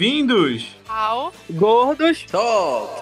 Bem-vindos ao Gordos Talk.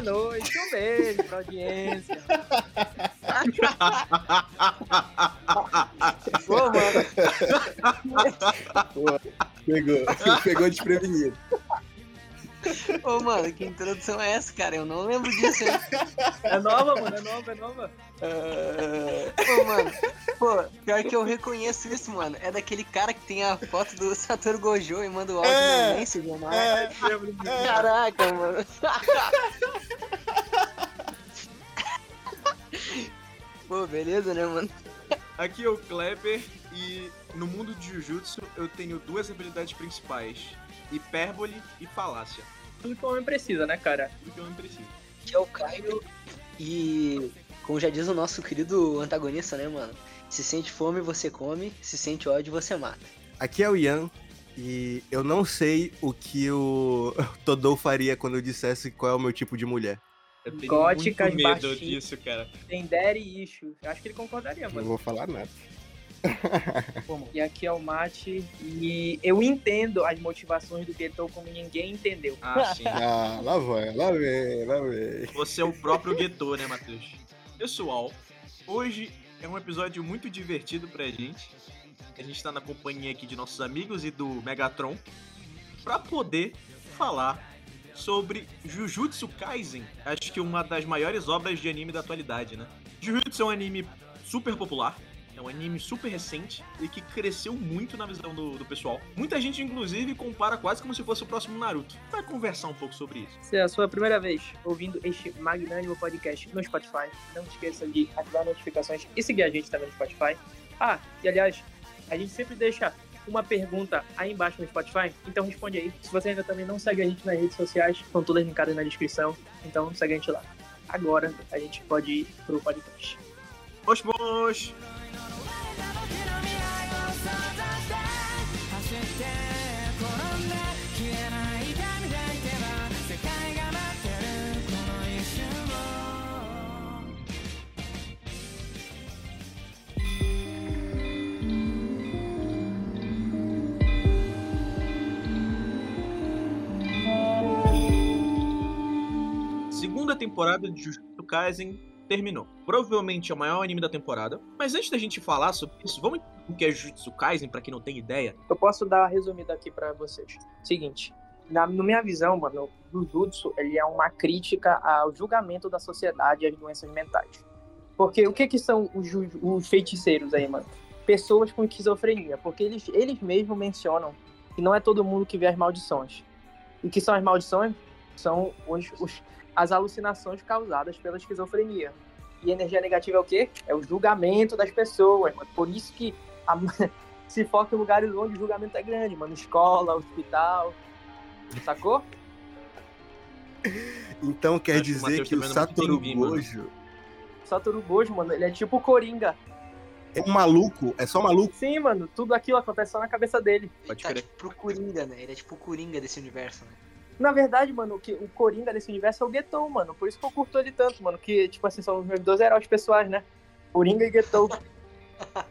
Boa noite, um beijo pra audiência. Pô, mano. Pegou, pegou desprevenido. Ô, mano, que introdução é essa, cara? Eu não lembro disso, hein? É nova, mano, é nova, é nova. Pô, mano, pô, pior que eu reconheço isso, mano. É daquele cara que tem a foto do Satoru Gojo e manda o áudio É, no mano. É, Caraca, mano. Pô, beleza, né, mano? Aqui é o Kleber e no mundo de Jujutsu eu tenho duas habilidades principais: hipérbole e falácia. Tudo que o homem precisa, né, cara? Tudo que eu não preciso. Que é o Caio e, como já diz o nosso querido antagonista, né, mano? Se sente fome, você come. Se sente ódio, você mata. Aqui é o Ian e eu não sei o que o Todou faria quando eu dissesse qual é o meu tipo de mulher. Eu tenho Góticas, muito medo baixinhas. disso, cara. Tem Daddy Issue. Eu acho que ele concordaria, Não mano. vou falar nada. E aqui é o Mate. E eu entendo as motivações do Getou como ninguém entendeu. Ah, sim. Ah, lá vai, lá vem, lá vem. Você é o próprio Geto, né, Matheus? Pessoal, hoje é um episódio muito divertido pra gente. A gente tá na companhia aqui de nossos amigos e do Megatron pra poder falar sobre Jujutsu Kaisen. Acho que uma das maiores obras de anime da atualidade, né? Jujutsu é um anime super popular. É um anime super recente e que cresceu muito na visão do, do pessoal. Muita gente, inclusive, compara quase como se fosse o próximo Naruto. Vai conversar um pouco sobre isso. Se é a sua primeira vez ouvindo este magnânimo podcast no Spotify, não esqueça de ativar notificações e seguir a gente também no Spotify. Ah, e aliás, a gente sempre deixa uma pergunta aí embaixo no Spotify, então responde aí. Se você ainda também não segue a gente nas redes sociais, estão todas linkadas na descrição, então segue a gente lá. Agora a gente pode ir pro podcast. Mosh, mosh! 'Segunda temporada de Jujutsu Kaisen terminou. Provavelmente é o maior anime da temporada. Mas antes da gente falar sobre isso, vamos entender o que é Jujutsu Kaisen, pra quem não tem ideia? Eu posso dar uma resumida aqui pra vocês. Seguinte, na, na minha visão, mano, Jujutsu, ele é uma crítica ao julgamento da sociedade e às doenças mentais. Porque o que que são os, os feiticeiros aí, mano? Pessoas com esquizofrenia, porque eles, eles mesmos mencionam que não é todo mundo que vê as maldições. E que são as maldições? São os, os- as alucinações causadas pela esquizofrenia. E energia negativa é o quê? É o julgamento das pessoas. mano. Por isso que a, se foca em lugares onde o julgamento é grande, mano. Escola, hospital. Sacou? Então quer Acho que o dizer que o vendo Satoru. Gojo Satoru Gojo, mano, ele é tipo o Coringa. é um maluco? É só maluco? Sim, mano, tudo aquilo acontece só na cabeça dele. Pode Ele tá crer. tipo pro Coringa, né? Ele é tipo o Coringa desse universo, né? Na verdade, mano, o, que, o Coringa desse universo é o Getou, mano. Por isso que eu curto ele tanto, mano. Que, tipo assim, são os meus dois heróis pessoais, né? Coringa e Getou.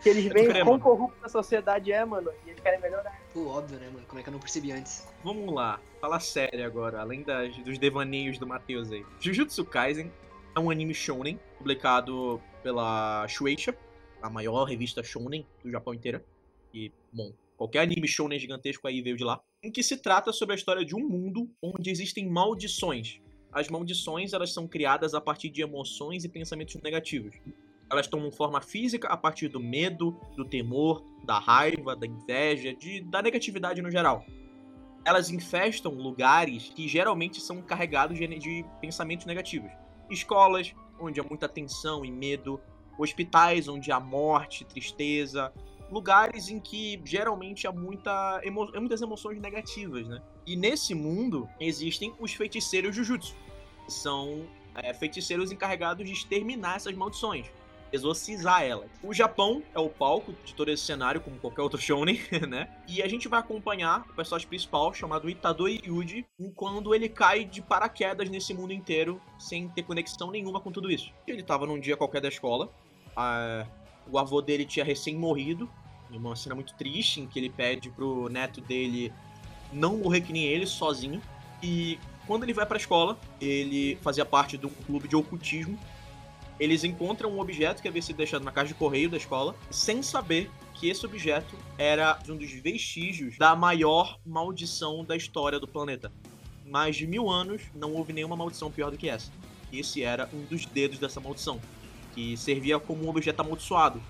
que eles veem quão mano. corrupta a sociedade é, mano. E eles querem melhorar. Pô, óbvio, né, mano? Como é que eu não percebi antes? Vamos lá, fala sério agora, além das, dos devaneios do Matheus aí. Jujutsu Kaisen é um anime shonen, publicado pela Shueisha, a maior revista shonen do Japão inteiro. E, bom, Qualquer anime shounen gigantesco aí veio de lá. Em que se trata sobre a história de um mundo onde existem maldições. As maldições, elas são criadas a partir de emoções e pensamentos negativos. Elas tomam forma física a partir do medo, do temor, da raiva, da inveja, de, da negatividade no geral. Elas infestam lugares que geralmente são carregados de, de pensamentos negativos. Escolas, onde há muita tensão e medo. Hospitais, onde há morte, tristeza. Lugares em que geralmente há muita emo muitas emoções negativas, né? E nesse mundo existem os feiticeiros Jujutsu. São é, feiticeiros encarregados de exterminar essas maldições exorcizar ela. O Japão é o palco de todo esse cenário, como qualquer outro shonen, né? E a gente vai acompanhar o personagem principal, chamado Itadori Yuji, quando ele cai de paraquedas nesse mundo inteiro, sem ter conexão nenhuma com tudo isso. Ele tava num dia qualquer da escola, a... o avô dele tinha recém morrido, em uma cena muito triste, em que ele pede pro neto dele não morrer que nem ele, sozinho. E quando ele vai pra escola, ele fazia parte de um clube de ocultismo eles encontram um objeto que havia sido deixado na caixa de correio da escola, sem saber que esse objeto era um dos vestígios da maior maldição da história do planeta. Mais de mil anos não houve nenhuma maldição pior do que essa. Esse era um dos dedos dessa maldição, que servia como um objeto amaldiçoado,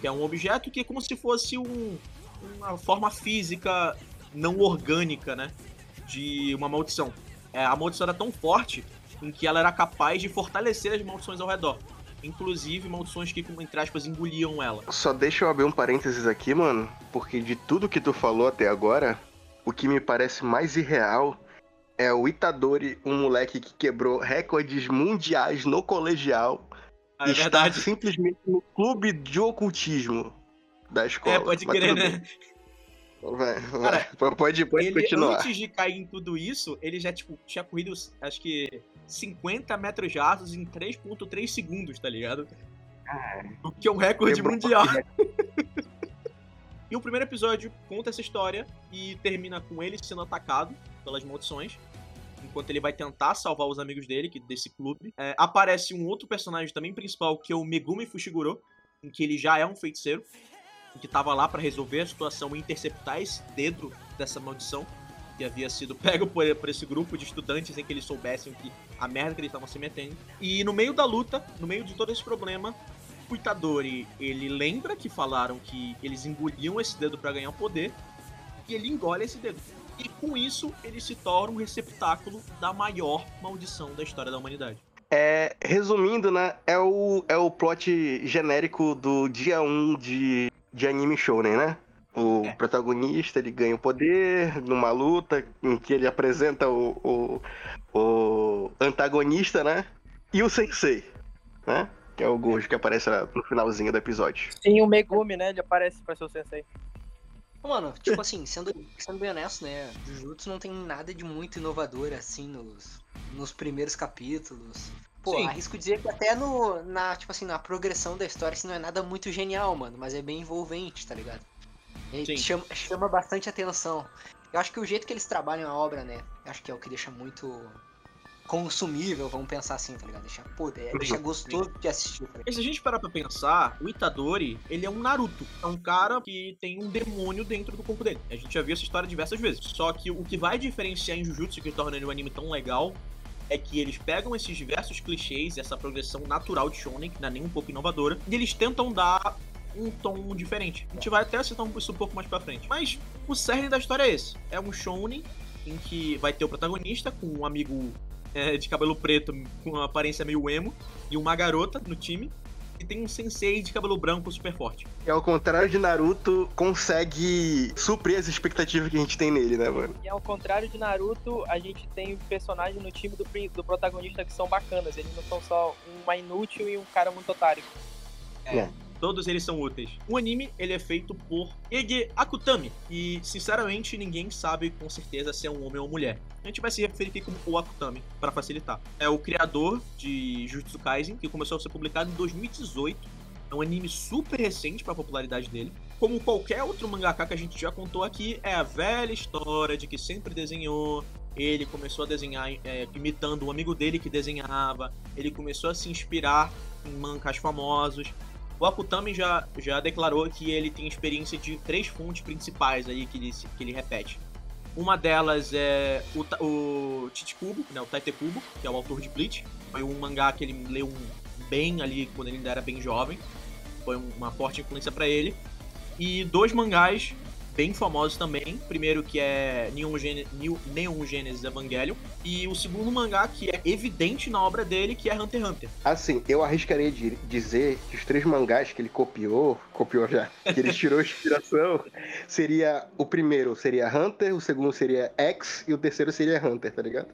que é um objeto que é como se fosse um, uma forma física não orgânica, né, de uma maldição. É, a maldição era tão forte em que ela era capaz de fortalecer as maldições ao redor. Inclusive maldições que, entre aspas, engoliam ela. Só deixa eu abrir um parênteses aqui, mano, porque de tudo que tu falou até agora, o que me parece mais irreal é o Itadori, um moleque que quebrou recordes mundiais no colegial. É verdade. simplesmente no clube de ocultismo da escola. É, pode crer, né? Vai, vai. Cara, pode, pode ele, continuar. Antes de cair em tudo isso, ele já, tipo, tinha corrido, acho que 50 metros rasos em 3.3 segundos, tá ligado? Ah, o que é um recorde mundial. e o primeiro episódio conta essa história e termina com ele sendo atacado pelas maldições. Enquanto ele vai tentar salvar os amigos dele, que desse clube. É, aparece um outro personagem também principal, que é o Megumi Fushiguro, em que ele já é um feiticeiro que estava lá para resolver a situação e interceptar esse dedo dessa maldição que havia sido pego por, por, esse grupo de estudantes sem que eles soubessem que a merda que eles estavam se metendo. E no meio da luta, no meio de todo esse problema, o Itadori, ele lembra que falaram que eles engoliam esse dedo para ganhar poder, e ele engole esse dedo. E com isso, ele se torna um receptáculo da maior maldição da história da humanidade. É, resumindo, né, é o, é o plot genérico do dia 1 de de anime shounen, né? O é. protagonista ele ganha o poder numa luta em que ele apresenta o, o, o antagonista, né? E o sensei, né? Que é o Gojo que aparece no finalzinho do episódio. Sim, o Megumi, né? Ele aparece pra ser o sensei. Mano, tipo assim, sendo, sendo bem honesto, né? Jujutsu não tem nada de muito inovador assim nos, nos primeiros capítulos. Pô, Sim. arrisco dizer que até no, na, tipo assim, na progressão da história assim, não é nada muito genial, mano, mas é bem envolvente, tá ligado? E chama, chama bastante atenção. Eu acho que o jeito que eles trabalham a obra, né, acho que é o que deixa muito consumível, vamos pensar assim, tá ligado? Deixa, pô, é, deixa gostoso de assistir. Tá e se a gente parar pra pensar, o Itadori, ele é um Naruto. É um cara que tem um demônio dentro do corpo dele. A gente já viu essa história diversas vezes. Só que o que vai diferenciar em Jujutsu, que torna ele um anime tão legal, é que eles pegam esses diversos clichês, essa progressão natural de shonen, que não é nem um pouco inovadora, e eles tentam dar um tom diferente. A gente vai até citar isso um pouco mais pra frente. Mas o cerne da história é esse. É um shonen em que vai ter o protagonista com um amigo é, de cabelo preto com uma aparência meio emo e uma garota no time e tem um sensei de cabelo branco super forte. E ao contrário de Naruto, consegue suprir as expectativas que a gente tem nele, né, mano? E ao contrário de Naruto, a gente tem personagens no time do, do protagonista que são bacanas. Eles não são só uma inútil e um cara muito otário. É. é. Todos eles são úteis. O anime, ele é feito por Ege Akutami. E, sinceramente, ninguém sabe com certeza se é um homem ou mulher. A gente vai se referir aqui como o Akutami, para facilitar. É o criador de Jujutsu Kaisen, que começou a ser publicado em 2018. É um anime super recente para a popularidade dele. Como qualquer outro mangaka que a gente já contou aqui, é a velha história de que sempre desenhou, ele começou a desenhar é, imitando um amigo dele que desenhava, ele começou a se inspirar em mangas famosos, O Akutami já, já declarou que ele tem experiência de três fontes principais aí que ele, que ele repete. Uma delas é o, o Chichikubo, né, o Taitekubo, que é o autor de Bleach. Foi um mangá que ele leu bem ali quando ele ainda era bem jovem. Foi uma forte influência para ele. E dois mangás bem famosos também. Primeiro que é Neon, Gen Neon Genesis Evangelion. E o segundo mangá que é evidente na obra dele, que é Hunter x Hunter. Assim, eu arriscaria de dizer que os três mangás que ele copiou, copiou já, que ele tirou inspiração, seria o primeiro seria Hunter, o segundo seria X e o terceiro seria Hunter, tá ligado?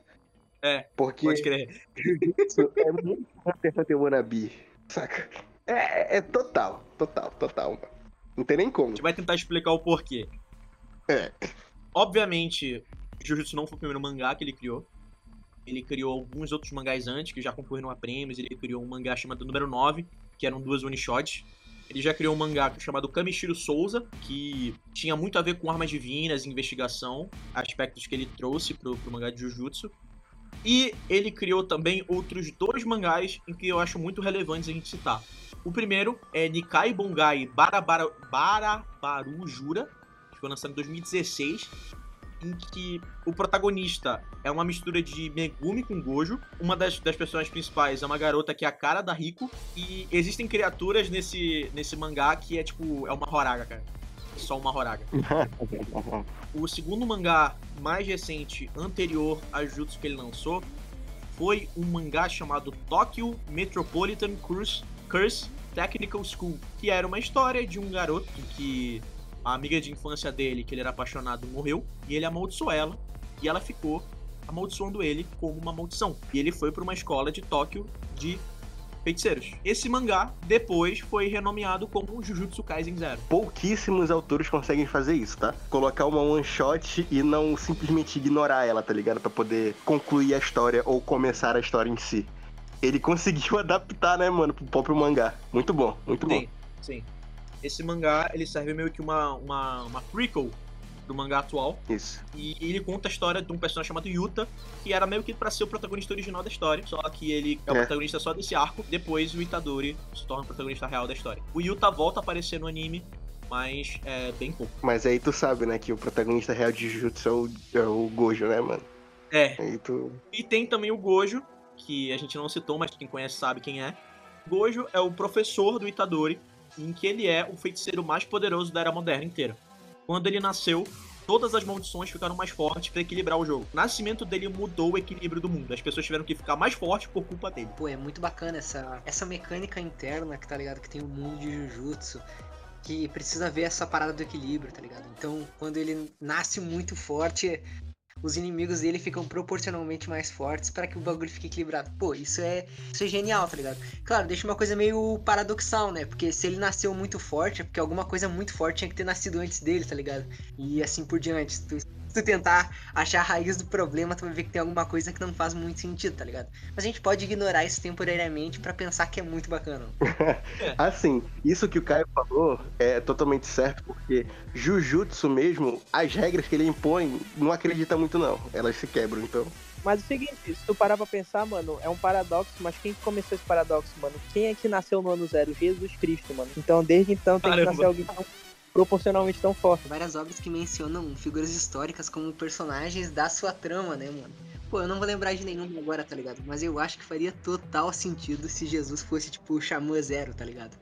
É, Porque pode crer. é muito Hunter x Hunter wannabe, saca? É, é total, total, total, mano. Não tem nem como. A gente vai tentar explicar o porquê. É. Obviamente, Jujutsu não foi o primeiro mangá que ele criou. Ele criou alguns outros mangás antes, que já concorreram a prêmios. Ele criou um mangá chamado Número 9, que eram duas one-shots. Ele já criou um mangá chamado Kamishiro Souza, que tinha muito a ver com armas divinas, investigação, aspectos que ele trouxe pro, pro mangá de Jujutsu. E ele criou também outros dois mangás em que eu acho muito relevantes a gente citar. O primeiro é Nikai Bongai Barabara, Barabaru Jura, que foi lançado em 2016, em que o protagonista é uma mistura de Megumi com Gojo. Uma das, das personagens principais é uma garota que é a cara da Rico. E existem criaturas nesse, nesse mangá que é tipo. É uma Horaga, cara. Só uma Horaga. o segundo mangá mais recente, anterior a Jutsu que ele lançou, foi um mangá chamado Tokyo Metropolitan Curse, Curse Technical School, que era uma história de um garoto que a amiga de infância dele, que ele era apaixonado, morreu, e ele amaldiçoou ela, e ela ficou amaldiçoando ele como uma maldição. E ele foi para uma escola de Tóquio de feiticeiros. Esse mangá depois foi renomeado como Jujutsu Kaisen Zero. Pouquíssimos autores conseguem fazer isso, tá? Colocar uma one shot e não simplesmente ignorar ela, tá ligado? Para poder concluir a história ou começar a história em si ele conseguiu adaptar, né, mano, pro próprio mangá. Muito bom, muito sim, bom. Sim. Esse mangá, ele serve meio que uma, uma, uma prequel do mangá atual. Isso. E ele conta a história de um personagem chamado Yuta, que era meio que para ser o protagonista original da história, só que ele é o é. protagonista só desse arco. Depois o Itadori se torna o protagonista real da história. O Yuta volta a aparecer no anime, mas é bem pouco. Mas aí tu sabe, né, que o protagonista real de Jujutsu é o, é o Gojo, né, mano? É. Tu... E tem também o Gojo, que a gente não citou, mas quem conhece sabe quem é. Gojo é o professor do Itadori, em que ele é o feiticeiro mais poderoso da era moderna inteira. Quando ele nasceu, todas as maldições ficaram mais fortes para equilibrar o jogo. O nascimento dele mudou o equilíbrio do mundo. As pessoas tiveram que ficar mais fortes por culpa dele. Pô, é muito bacana essa, essa mecânica interna que tá ligado que tem o mundo de Jujutsu. Que precisa ver essa parada do equilíbrio, tá ligado? Então, quando ele nasce muito forte, os inimigos dele ficam proporcionalmente mais fortes para que o bagulho fique equilibrado. Pô, isso é, isso é genial, tá ligado? Claro, deixa uma coisa meio paradoxal, né? Porque se ele nasceu muito forte, é porque alguma coisa muito forte tinha que ter nascido antes dele, tá ligado? E assim por diante. Tu tu tentar achar a raiz do problema, tu vai ver que tem alguma coisa que não faz muito sentido, tá ligado? Mas a gente pode ignorar isso temporariamente para pensar que é muito bacana. assim, isso que o Caio falou é totalmente certo, porque Jujutsu mesmo, as regras que ele impõe, não acredita muito não. Elas se quebram, então. Mas é o seguinte, se tu parar pra pensar, mano, é um paradoxo, mas quem começou esse paradoxo, mano? Quem é que nasceu no ano zero? Jesus Cristo, mano. Então, desde então, tem Caramba. que nascer alguém proporcionalmente tão forte. Várias obras que mencionam figuras históricas como personagens da sua trama, né, mano? Pô, eu não vou lembrar de nenhum agora, tá ligado? Mas eu acho que faria total sentido se Jesus fosse, tipo, o Xamã Zero, tá ligado?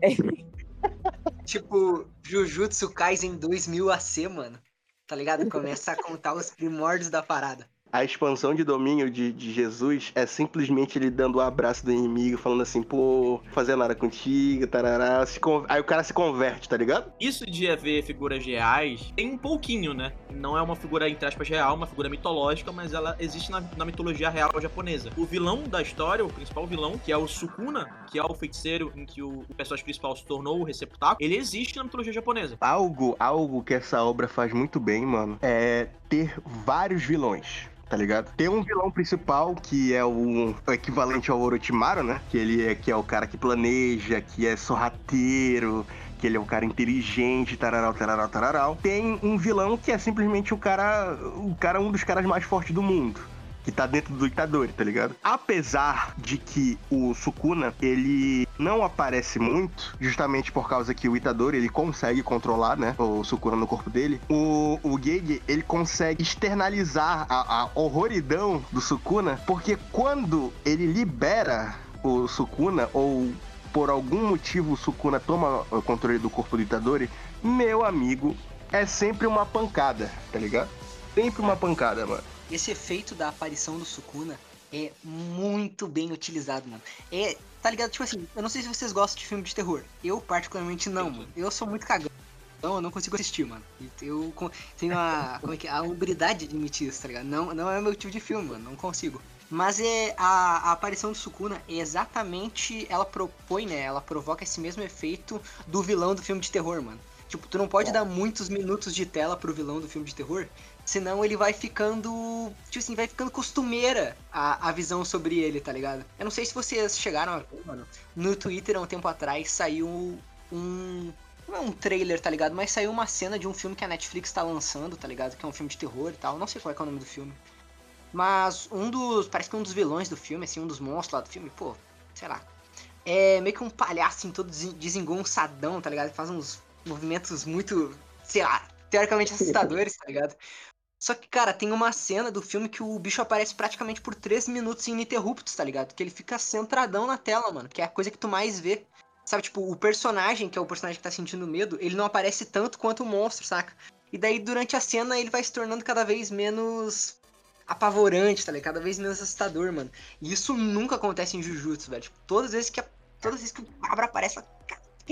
É. tipo, Jujutsu Kaisen 2000 AC, mano. Tá ligado? Começa a contar os primórdios da parada a expansão de domínio de, de Jesus é simplesmente ele dando o um abraço do inimigo, falando assim, pô, fazer nada contigo, tarará. Se con... Aí o cara se converte, tá ligado? Isso de haver figuras reais tem um pouquinho, né? Não é uma figura, entre aspas, real, uma figura mitológica, mas ela existe na, na mitologia real japonesa. O vilão da história, o principal vilão, que é o Sukuna, que é o feiticeiro em que o, o personagem principal se tornou o receptáculo, ele existe na mitologia japonesa. Algo, algo que essa obra faz muito bem, mano, é ter vários vilões tá ligado? Tem um vilão principal que é o, o equivalente ao Orochimaru, né? Que ele é, que é o cara que planeja, que é sorrateiro, que ele é um cara inteligente, tararau, tararau, tararau. Tem um vilão que é simplesmente o cara, o cara um dos caras mais fortes do mundo que tá dentro do Itadori, tá ligado? Apesar de que o Sukuna, ele não aparece muito, justamente por causa que o Itadori, ele consegue controlar, né, o Sukuna no corpo dele, o, o Gege, ele consegue externalizar a, a horroridão do Sukuna, porque quando ele libera o Sukuna, ou por algum motivo o Sukuna toma o controle do corpo do Itadori, meu amigo, é sempre uma pancada, tá ligado? Sempre uma pancada, mano. Esse efeito da aparição do Sukuna é muito bem utilizado, mano. É, tá ligado? Tipo assim, eu não sei se vocês gostam de filme de terror. Eu, particularmente, não, mano. Eu sou muito cagão. Então eu não consigo assistir, mano. Eu tenho a, como é que, é? a humildade de admitir isso, tá ligado? Não, não é o meu tipo de filme, mano. Não consigo. Mas é a, a, aparição do Sukuna é exatamente. Ela propõe, né? Ela provoca esse mesmo efeito do vilão do filme de terror, mano. Tipo, tu não pode dar muitos minutos de tela pro vilão do filme de terror, senão ele vai ficando. Tipo assim, vai ficando costumeira a, a visão sobre ele, tá ligado? Eu não sei se vocês chegaram a ver, mano. No Twitter, há um tempo atrás, saiu um. Não é um trailer, tá ligado? Mas saiu uma cena de um filme que a Netflix tá lançando, tá ligado? Que é um filme de terror e tal. Não sei qual é, é o nome do filme. Mas um dos. Parece que um dos vilões do filme, assim, um dos monstros lá do filme, pô, sei lá. É meio que um palhaço, assim, todo desengonçadão, tá ligado? Faz uns movimentos muito, sei lá, teoricamente assustadores, tá ligado? Só que, cara, tem uma cena do filme que o bicho aparece praticamente por 3 minutos ininterruptos, tá ligado? Que ele fica centradão na tela, mano. Que é a coisa que tu mais vê. Sabe, tipo, o personagem, que é o personagem que tá sentindo medo, ele não aparece tanto quanto o monstro, saca? E daí, durante a cena, ele vai se tornando cada vez menos apavorante, tá ligado? Cada vez menos assustador, mano. E isso nunca acontece em Jujutsu, velho. Tipo, todas as vezes que a, todas as vezes que o cabra aparece,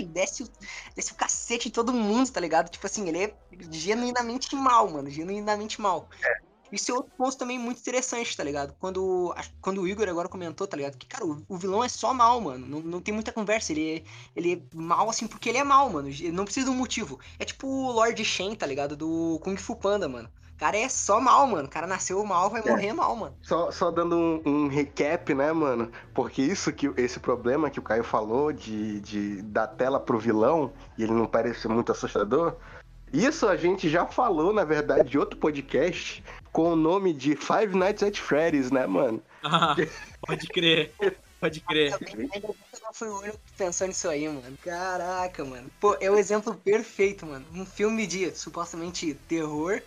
ele desce o, desce o cacete em todo mundo, tá ligado? Tipo assim, ele é genuinamente mal, mano. Genuinamente mal. É. Isso é outro ponto também muito interessante, tá ligado? Quando, quando o Igor agora comentou, tá ligado? Que, cara, o, o vilão é só mal, mano. Não, não tem muita conversa. Ele é, ele é mal, assim, porque ele é mal, mano. Ele não precisa de um motivo. É tipo o Lord Shen, tá ligado? Do Kung Fu Panda, mano. O cara é só mal, mano. O cara nasceu mal, vai é. morrer mal, mano. Só, só dando um, um, recap, né, mano? Porque isso que esse problema que o Caio falou de, de dar tela pro vilão e ele não parece muito assustador. Isso a gente já falou, na verdade, de outro podcast com o nome de Five Nights at Freddy's, né, mano? Ah, pode crer. Pode crer. Eu não fui o único pensando nisso aí, mano. Caraca, mano. Pô, é o exemplo perfeito, mano. Um filme de supostamente terror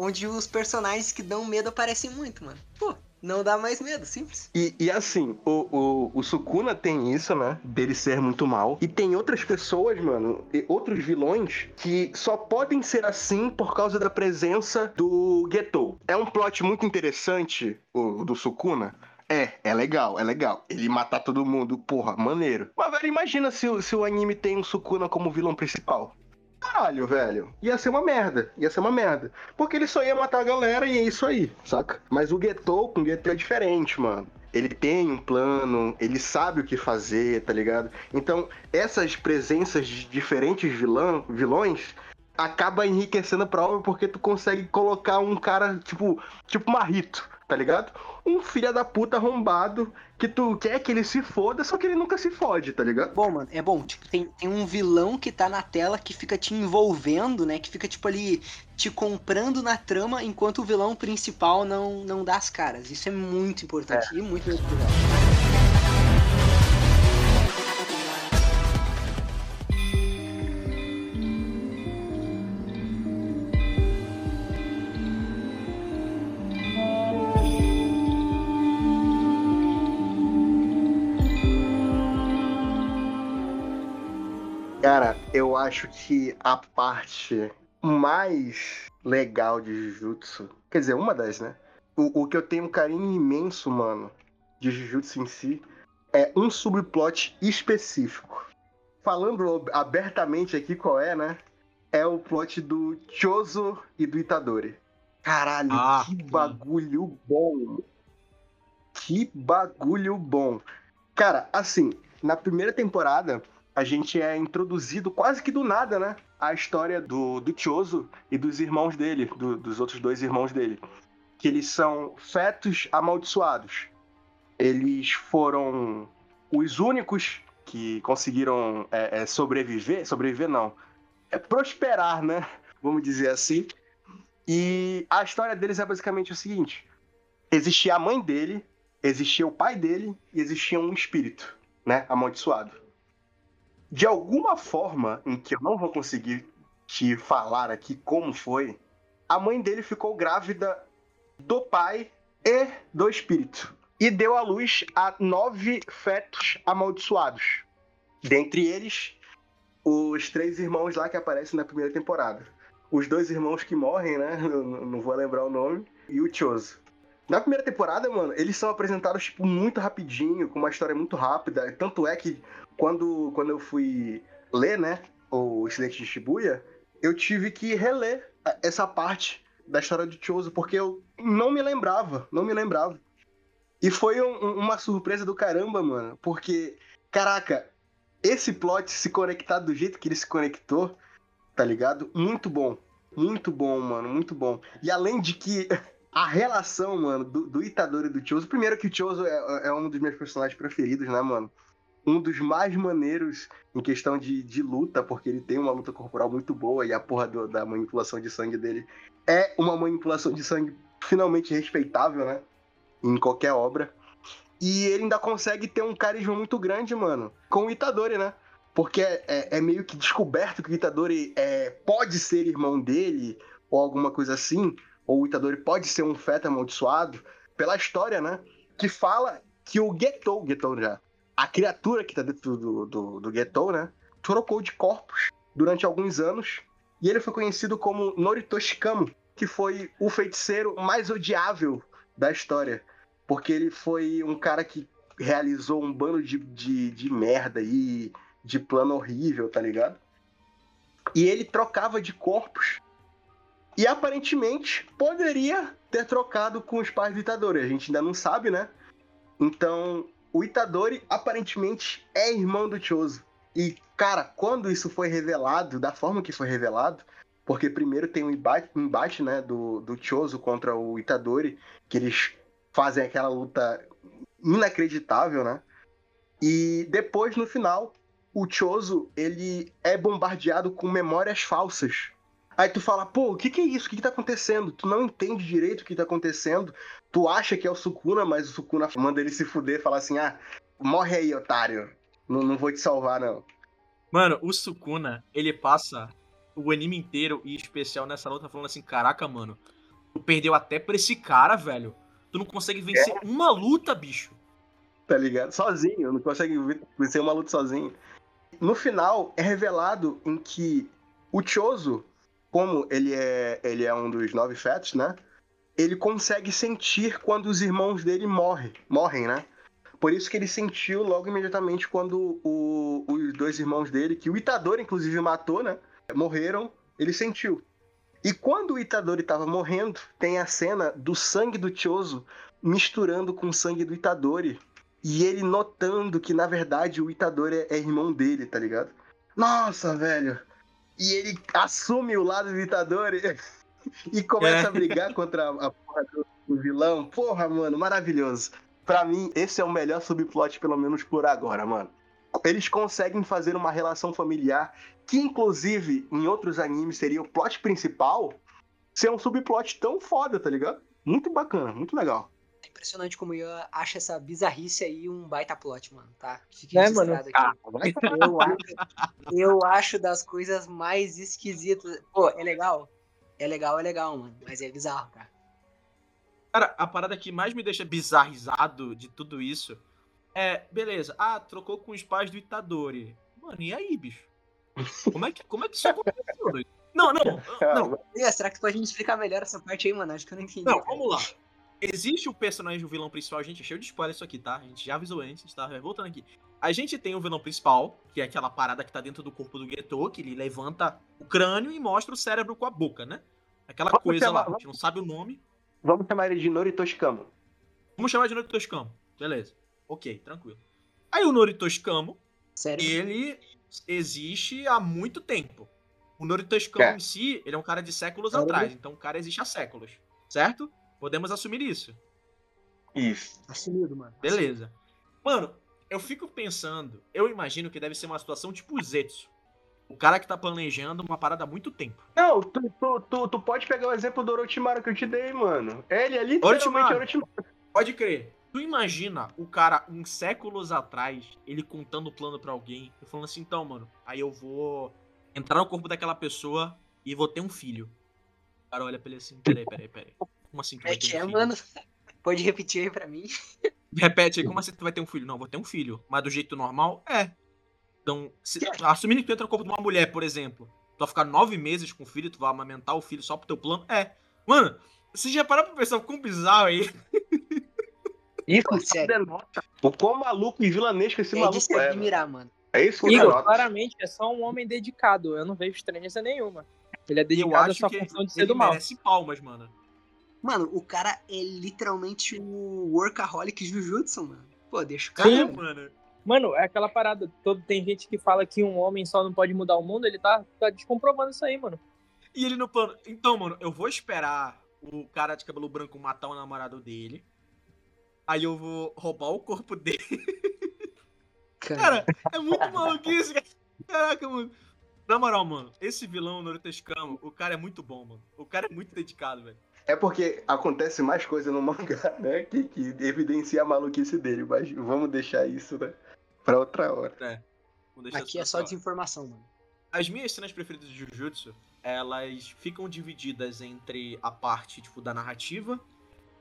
onde os personagens que dão medo aparecem muito, mano. Pô, não dá mais medo, simples. E, e assim, o, o, o, Sukuna tem isso, né? Dele ser muito mal. E tem outras pessoas, mano, outros vilões que só podem ser assim por causa da presença do Getou. É um plot muito interessante, o do Sukuna. É, é legal, é legal. Ele matar todo mundo, porra, maneiro. Mas, velho, imagina se, se o anime tem o Sukuna como vilão principal caralho, velho. Ia ser uma merda. Ia ser uma merda. Porque ele só ia matar a galera e é isso aí, saca? Mas o Getou com o Getou é diferente, mano. Ele tem um plano, ele sabe o que fazer, tá ligado? Então, essas presenças de diferentes vilão, vilões acaba enriquecendo a prova porque tu consegue colocar um cara, tipo, tipo Marrito, tá ligado? Um filho da puta arrombado que tu quer que ele se foda, só que ele nunca se fode, tá ligado? Bom, mano, é bom. Tipo, tem, tem um vilão que tá na tela que fica te envolvendo, né? Que fica, tipo, ali te comprando na trama enquanto o vilão principal não, não dá as caras. Isso é muito importante é. e muito, legal. Eu acho que a parte mais legal de Jujutsu, quer dizer, uma das, né? O, o que eu tenho um carinho imenso, mano, de Jujutsu em si, é um subplot específico. Falando abertamente aqui qual é, né? É o plot do Chozo e do Itadori. Caralho, ah, que bagulho bom. Que bagulho bom. Cara, assim, na primeira temporada, a gente é introduzido quase que do nada, né? A história do, do Choso e dos irmãos dele, do, dos outros dois irmãos dele. Que eles são fetos amaldiçoados. Eles foram os únicos que conseguiram é, é, sobreviver. Sobreviver não. É prosperar, né? Vamos dizer assim. E a história deles é basicamente o seguinte: existia a mãe dele, existia o pai dele e existia um espírito, né, amaldiçoado. De alguma forma, em que eu não vou conseguir te falar aqui como foi, a mãe dele ficou grávida do pai e do espírito. E deu à luz a nove fetos amaldiçoados. Dentre eles, os três irmãos lá que aparecem na primeira temporada. Os dois irmãos que morrem, né? Não, vou lembrar o nome. E o Choso. Na primeira temporada, mano, eles são apresentados, tipo, muito rapidinho, com uma história muito rápida. Tanto é que quando, quando eu fui ler, né, o Excelente de Shibuya, eu tive que reler essa parte da história de Choso, porque eu não me lembrava, não me lembrava. E foi um, uma surpresa do caramba, mano, porque, caraca, esse plot se conectar do jeito que ele se conectou, tá ligado? Muito bom. Muito bom, mano, muito bom. E além de que a relação, mano, do, do Itadori e do Choso. Primeiro que o Choso é, é, um dos meus personagens preferidos, né, mano? Um dos mais maneiros em questão de, de luta, porque ele tem uma luta corporal muito boa e a porra do, da manipulação de sangue dele é uma manipulação de sangue finalmente respeitável, né? Em qualquer obra. E ele ainda consegue ter um carisma muito grande, mano, com o Itadori, né? Porque é, é, é meio que descoberto que o Itadori é, pode ser irmão dele, ou alguma coisa assim ou o Itadori pode ser um feto amaldiçoado, pela história, né? Que fala que o Getou, Getou já, a criatura que tá dentro do, do, do Getou, né? Trocou de corpos durante alguns anos e ele foi conhecido como Noritoshikamo, que foi o feiticeiro mais odiável da história. Porque ele foi um cara que realizou um bando de, de, de merda e de plano horrível, tá ligado? E ele trocava de corpos e aparentemente poderia ter trocado com os pais do Itadori. A gente ainda não sabe, né? Então, o Itadori aparentemente é irmão do Choso. E, cara, quando isso foi revelado, da forma que foi revelado, porque primeiro tem um embate, embate né, do, do Choso contra o Itadori, que eles fazem aquela luta inacreditável, né? E depois, no final, o Choso, ele é bombardeado com memórias falsas Aí tu fala, pô, o que, que é isso? O que, que tá acontecendo? Tu não entende direito o que tá acontecendo. Tu acha que é o Sukuna, mas o Sukuna manda ele se fuder e fala assim: ah, morre aí, otário. Não, não vou te salvar, não. Mano, o Sukuna, ele passa o anime inteiro e especial nessa luta falando assim: caraca, mano, tu perdeu até pra esse cara, velho. Tu não consegue vencer é. uma luta, bicho. Tá ligado? Sozinho, não consegue vencer uma luta sozinho. No final, é revelado em que o Chozo como ele é, ele é um dos nove fetos, né? Ele consegue sentir quando os irmãos dele morrem, morrem, né? Por isso que ele sentiu logo imediatamente quando o, os dois irmãos dele, que o Itadori inclusive matou, né? Morreram, ele sentiu. E quando o Itadori estava morrendo, tem a cena do sangue do Choso misturando com o sangue do Itadori. E ele notando que, na verdade, o Itadori é irmão dele, tá ligado? Nossa, velho e ele assume o lado do Itadori e começa é. a brigar contra a, a porra do, do, vilão. Porra, mano, maravilhoso. Pra mim, esse é o melhor subplot, pelo menos por agora, mano. Eles conseguem fazer uma relação familiar que, inclusive, em outros animes seria o plot principal, ser um subplot tão foda, tá ligado? Muito bacana, muito legal impressionante como eu acho essa bizarrice aí um baita plot, mano, tá? Fique é, mano? aqui. Ah, eu, acho, eu acho das coisas mais esquisitas. Pô, é legal? É legal, é legal, mano. Mas é bizarro, cara. Cara, a parada que mais me deixa bizarrizado de tudo isso é, beleza, ah, trocou com os pais do Itadori. Mano, e aí, bicho? Como é que, como é que isso aconteceu? Não, não, não. É, será que tu pode me explicar melhor essa parte aí, mano? Acho que eu não entendi. Não, vamos lá existe o personagem, o vilão principal, gente, é cheio de spoiler isso aqui, tá? A gente já avisou antes, tá? Voltando aqui. A gente tem o vilão principal, que é aquela parada que tá dentro do corpo do Geto, que ele levanta o crânio e mostra o cérebro com a boca, né? Aquela vamos coisa chamar, lá, a gente não sabe o nome. Vamos chamar ele de Noritoshikamo. Vamos chamar de Noritoshikamo, beleza. Ok, tranquilo. Aí o Noritoshikamo, Sério? ele existe há muito tempo. O Noritoshikamo é. em si, ele é um cara de séculos atrás, então o cara existe há séculos, certo? Podemos assumir isso. Isso. Assumido, mano. Beleza. Mano, eu fico pensando, eu imagino que deve ser uma situação tipo o Zetsu. o cara que tá planejando uma parada há muito tempo. Não, tu, tu, tu, tu pode pegar o exemplo do Orochimaru que eu te dei, mano. Ele é literalmente Orochimaru. Orochimaru. Pode crer. Tu imagina o cara, uns séculos atrás, ele contando o plano pra alguém e falando assim, então, mano, aí eu vou entrar no corpo daquela pessoa e vou ter um filho. O cara olha pra ele assim, peraí, peraí, peraí. Como assim tu vai É que é, filho? mano. Pode repetir aí pra mim? Repete aí, como assim tu vai ter um filho? Não, vou ter um filho. Mas do jeito normal? É. Então, se, assumindo que tu entra no corpo de uma mulher, por exemplo, tu vai ficar nove meses com o filho, tu vai amamentar o filho só pro teu plano? É. Mano, você já parou pra pensar como bizarro aí? Isso Pô, denota o quão maluco e vilanesco esse É de maluco se é. mano. admirar, mano. É isso que Igor, claramente é só um homem dedicado. Eu não vejo estranheza nenhuma. Ele é eu dedicado à acho sua que função de ser ele do mal. merece palmas, mano. Mano, o cara é literalmente o workaholic Jujutsu, mano. Pô, deixa o cara. Sim, mano. mano. É aquela parada. Todo, tem gente que fala que um homem só não pode mudar o mundo. Ele tá, tá descomprovando isso aí, mano. E ele no plano. Então, mano, eu vou esperar o cara de cabelo branco matar o namorado dele. Aí eu vou roubar o corpo dele. Cara, é muito maluquice, cara. Caraca, mano. Na moral, mano, esse vilão Norotescano, o cara é muito bom, mano. O cara é muito dedicado, velho. É porque acontece mais coisa no mangá, né? Que, que evidencia a maluquice dele. Mas vamos deixar isso, né? Pra outra hora. Deixar Aqui é só desinformação, mano. As minhas cenas preferidas de Jujutsu, elas ficam divididas entre a parte, tipo, da narrativa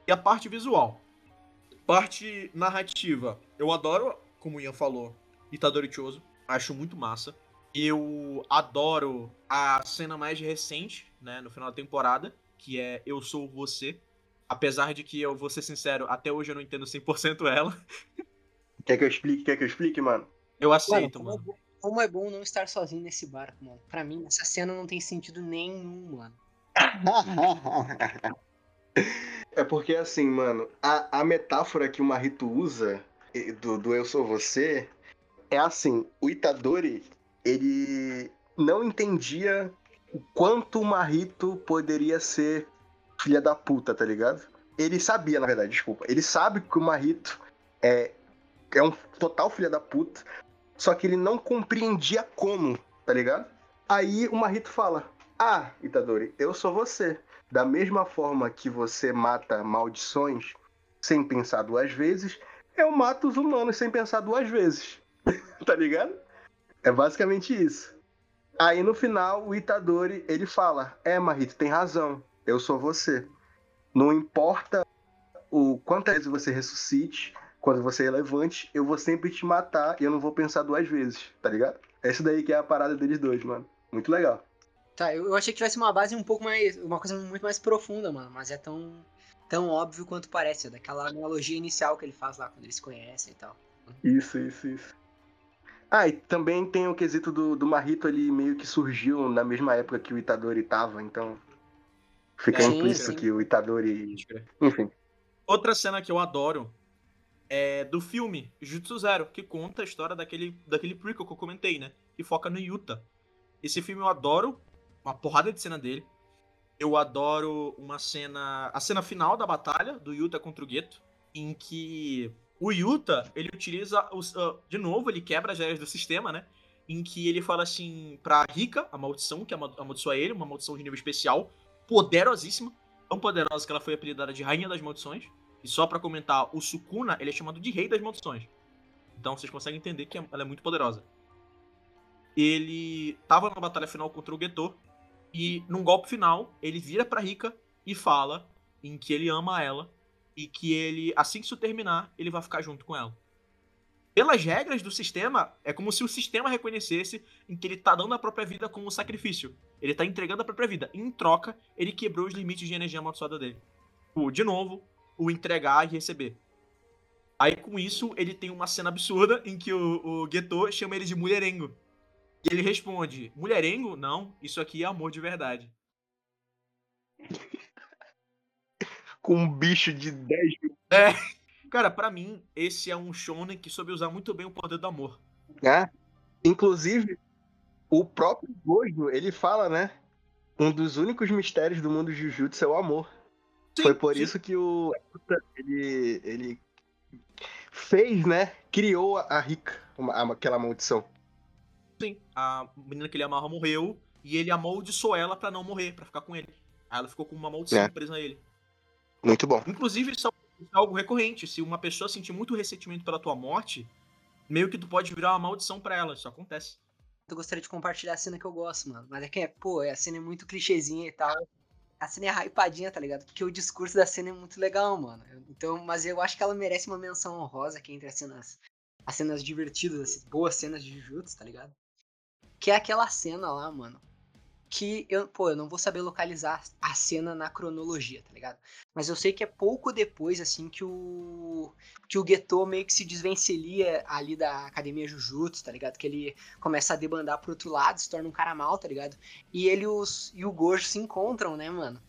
e a parte visual. Parte narrativa, eu adoro, como o Ian falou, Itadori Choso. Acho muito massa. Eu adoro a cena mais recente, né, no final da temporada, que é Eu Sou Você. Apesar de que eu vou ser sincero, até hoje eu não entendo 100% ela. Quer que eu explique? Quer que eu explique, mano? Eu aceito, como, é mano. bom, como é bom não estar sozinho nesse barco, mano. Pra mim, essa cena não tem sentido nenhum, mano. É porque assim, mano, a, a metáfora que o Marito usa do, do Eu Sou Você é assim, o Itadori, ele não entendia o quanto o Marito poderia ser filha da puta, tá ligado? Ele sabia, na verdade, desculpa. Ele sabe que o Marito é, é um total filha da puta, só que ele não compreendia como, tá ligado? Aí o Marito fala: Ah, Itadori, eu sou você. Da mesma forma que você mata maldições sem pensar duas vezes, eu mato os humanos sem pensar duas vezes. tá ligado? É basicamente isso. Aí no final, o Itadori, ele fala: É, Marito, tem razão. Eu sou você. Não importa o quantas vezes você ressuscite, quando você é levante, eu vou sempre te matar e eu não vou pensar duas vezes, tá ligado? Essa daí que é a parada deles dois, mano. Muito legal. Tá, eu, eu achei que tivesse uma base um pouco mais. Uma coisa muito mais profunda, mano. Mas é tão. Tão óbvio quanto parece, é daquela analogia inicial que ele faz lá quando eles se conhecem e tal. Isso, isso, isso. Ah, e também tem o quesito do, do Marrito ali meio que surgiu na mesma época que o Itadori tava, então. Fica Sim, implícito sim. que o Itadori. Enfim. Outra cena que eu adoro é do filme Jutsu Zero, que conta a história daquele, daquele prequel que eu comentei, né? Que foca no Yuta. Esse filme eu adoro, uma porrada de cena dele. Eu adoro uma cena. A cena final da batalha do Yuta contra o Geto, em que o Yuta, ele utiliza. Os, ah, de novo, ele quebra as regras do sistema, né? Em que ele fala assim pra Rika, a maldição, que ama- amaldiçoa ele, uma maldição de nível especial, poderosíssima, tão poderosa que ela foi apelidada de Rainha das Maldições. E só pra comentar, o Sukuna, ele é chamado de Rei das Maldições. Então vocês conseguem entender que ela é muito poderosa. Ele tava na batalha final contra o Geto, e num golpe final, ele vira pra Rika e fala em que ele ama ela e que ele, assim que isso terminar, ele vai ficar junto com ela. Pelas regras do sistema, é como se o sistema reconhecesse em que ele tá dando a própria vida como sacrifício. Ele tá entregando a própria vida. Em troca, ele quebrou os limites de energia amaldiçoada dele. O, de novo, o entregar e receber. Aí, com isso, ele tem uma cena absurda em que o, o Geto chama ele de mulherengo. E ele responde: mulherengo? Não, isso aqui é amor de verdade. Com um bicho de 10 mil. Cara, pra mim, esse é um shonen que soube usar muito bem o poder do amor. né? Inclusive, o próprio Gojo, ele fala, né? Um dos únicos mistérios do mundo Jujutsu é o amor. Sim, Foi por sim. isso que o ele, ele fez, né? Criou a Rika, aquela maldição. Sim, a menina que ele amava morreu e ele amaldiçoou ela pra não morrer, pra ficar com ele. Aí ela ficou com uma maldição É. presa a ele. Muito bom. Inclusive, isso é isso é algo recorrente. Se uma pessoa sentir muito ressentimento pela tua morte, meio que tu pode virar uma maldição pra ela. Isso acontece. Eu gostaria de compartilhar a cena que eu gosto, mano. Mas é que, pô, a cena é muito clichêzinha e tal. A cena é hypadinha, tá ligado? Porque o discurso da cena é muito legal, mano. Então, mas eu acho que ela merece uma menção honrosa aqui entre as cenas, as cenas divertidas, as boas cenas de Jujutsu, tá ligado? Que é aquela cena lá, mano. Que eu, pô, eu não vou saber localizar a cena na cronologia, tá ligado? Mas eu sei que é pouco depois, assim, que o. Que o Geto meio que se desvencilha ali da academia Jujutsu, tá ligado? Que ele começa a debandar pro outro lado, se torna um cara mal, tá ligado? E ele os, e o Gojo se encontram, né, mano?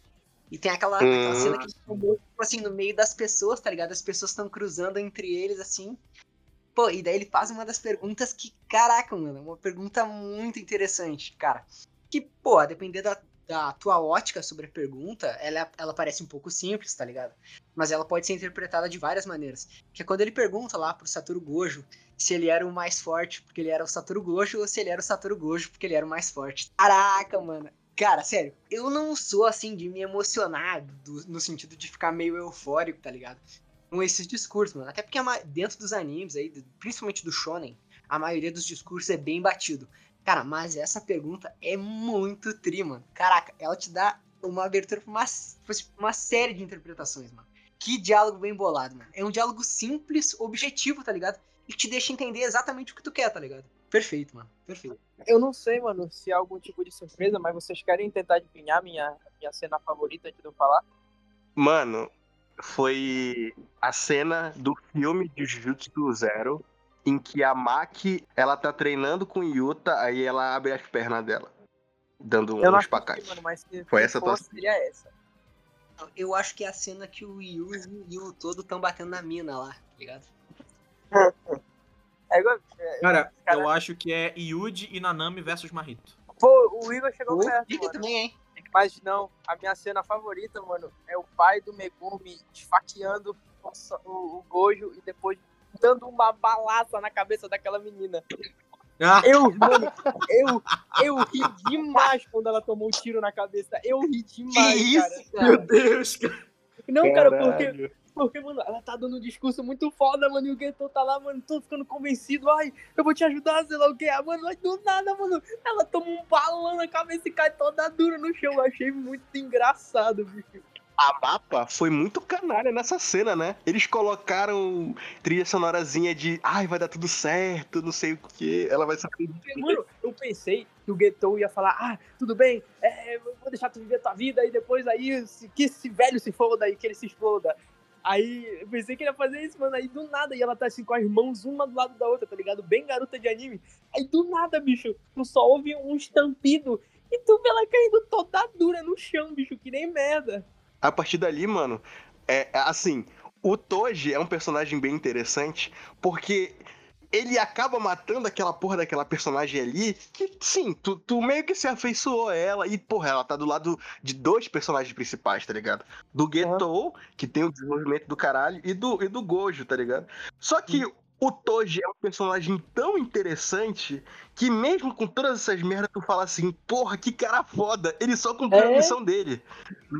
E tem aquela, aquela cena que filmou, tipo assim, no meio das pessoas, tá ligado? As pessoas estão cruzando entre eles, assim. Pô, e daí ele faz uma das perguntas que, caraca, mano, é uma pergunta muito interessante, cara. Que, pô, a depender da, da tua ótica sobre a pergunta, ela, ela parece um pouco simples, tá ligado? Mas ela pode ser interpretada de várias maneiras. Que é quando ele pergunta lá pro Satoru Gojo se ele era o mais forte porque ele era o Satoru Gojo ou se ele era o Satoru Gojo porque ele era o mais forte. Caraca, mano. Cara, sério, eu não sou assim de me emocionar do- no sentido de ficar meio eufórico, tá ligado? Com esses discursos, mano. Até porque dentro dos animes aí, principalmente do Shonen, a maioria dos discursos é bem batido. Cara, mas essa pergunta é muito tri, mano. Caraca, ela te dá uma abertura pra uma, pra uma série de interpretações, mano. Que diálogo bem bolado, mano. É um diálogo simples, objetivo, tá ligado? E te deixa entender exatamente o que tu quer, tá ligado? Perfeito, mano. Perfeito. Eu não sei, mano, se é algum tipo de surpresa, mas vocês querem tentar adivinhar minha, minha cena favorita antes de eu falar? Mano, foi a cena do filme de Jujutsu Zero em que a Maki, ela tá treinando com Yuta, aí ela abre as pernas dela, dando Eu um mas se Foi essa a tua seria essa. Eu acho que é a cena que o Yuzi e o Todo estão batendo na mina lá, tá ligado? É igual, é, Cara, Cara- eu acho que é Yuji e Nanami versus Marito. pô, o Igor chegou Ou perto, também, hein? Mas não, a minha cena favorita, mano, é o pai do Megumi esfaqueando o, o Gojo e depois dando uma balaça na cabeça daquela menina. Ah, Eu, mano, eu, eu ri demais quando ela tomou um tiro na cabeça. Eu ri demais, Que cara. isso, meu cara? Deus, cara. Não, cara, porque, Caralho. porque, mano, ela tá dando um discurso muito foda, mano, e o Geto tá lá, mano, tô ficando convencido, ai, eu vou te ajudar, sei lá o que, ah, mano, mas do nada, mano, ela toma um balão na cabeça e cai toda dura no chão, eu achei muito engraçado, bicho. A mapa foi muito canalha nessa cena, né? Eles colocaram trilha sonorazinha de ai, vai dar tudo certo, não sei o que, ela vai. Porque, Mano, eu pensei que o Geto ia falar, ah, tudo bem, é, eu vou deixar tu viver tua vida, e depois aí, que esse velho se foda aí, que ele se exploda. Aí, eu pensei que ele ia fazer isso, mano, aí do nada, e ela tá assim com as mãos uma do lado da outra, tá ligado? Bem garota de anime. Aí do nada, bicho, tu só ouve um estampido, e tu vê ela caindo toda dura no chão, bicho, que nem merda. A partir dali, mano, é é assim, o Toji é um personagem bem interessante, porque ele acaba matando aquela porra daquela personagem ali, que sim, tu, tu meio que se afeiçoou a ela, e porra, ela tá do lado de dois personagens principais, tá ligado? Do Getou, que tem o desenvolvimento do caralho, e do, e do Gojo, tá ligado? Só que o Toji é um personagem tão interessante que mesmo com todas essas merdas, tu fala assim, porra, que cara foda, ele só cumpriu a É. missão dele.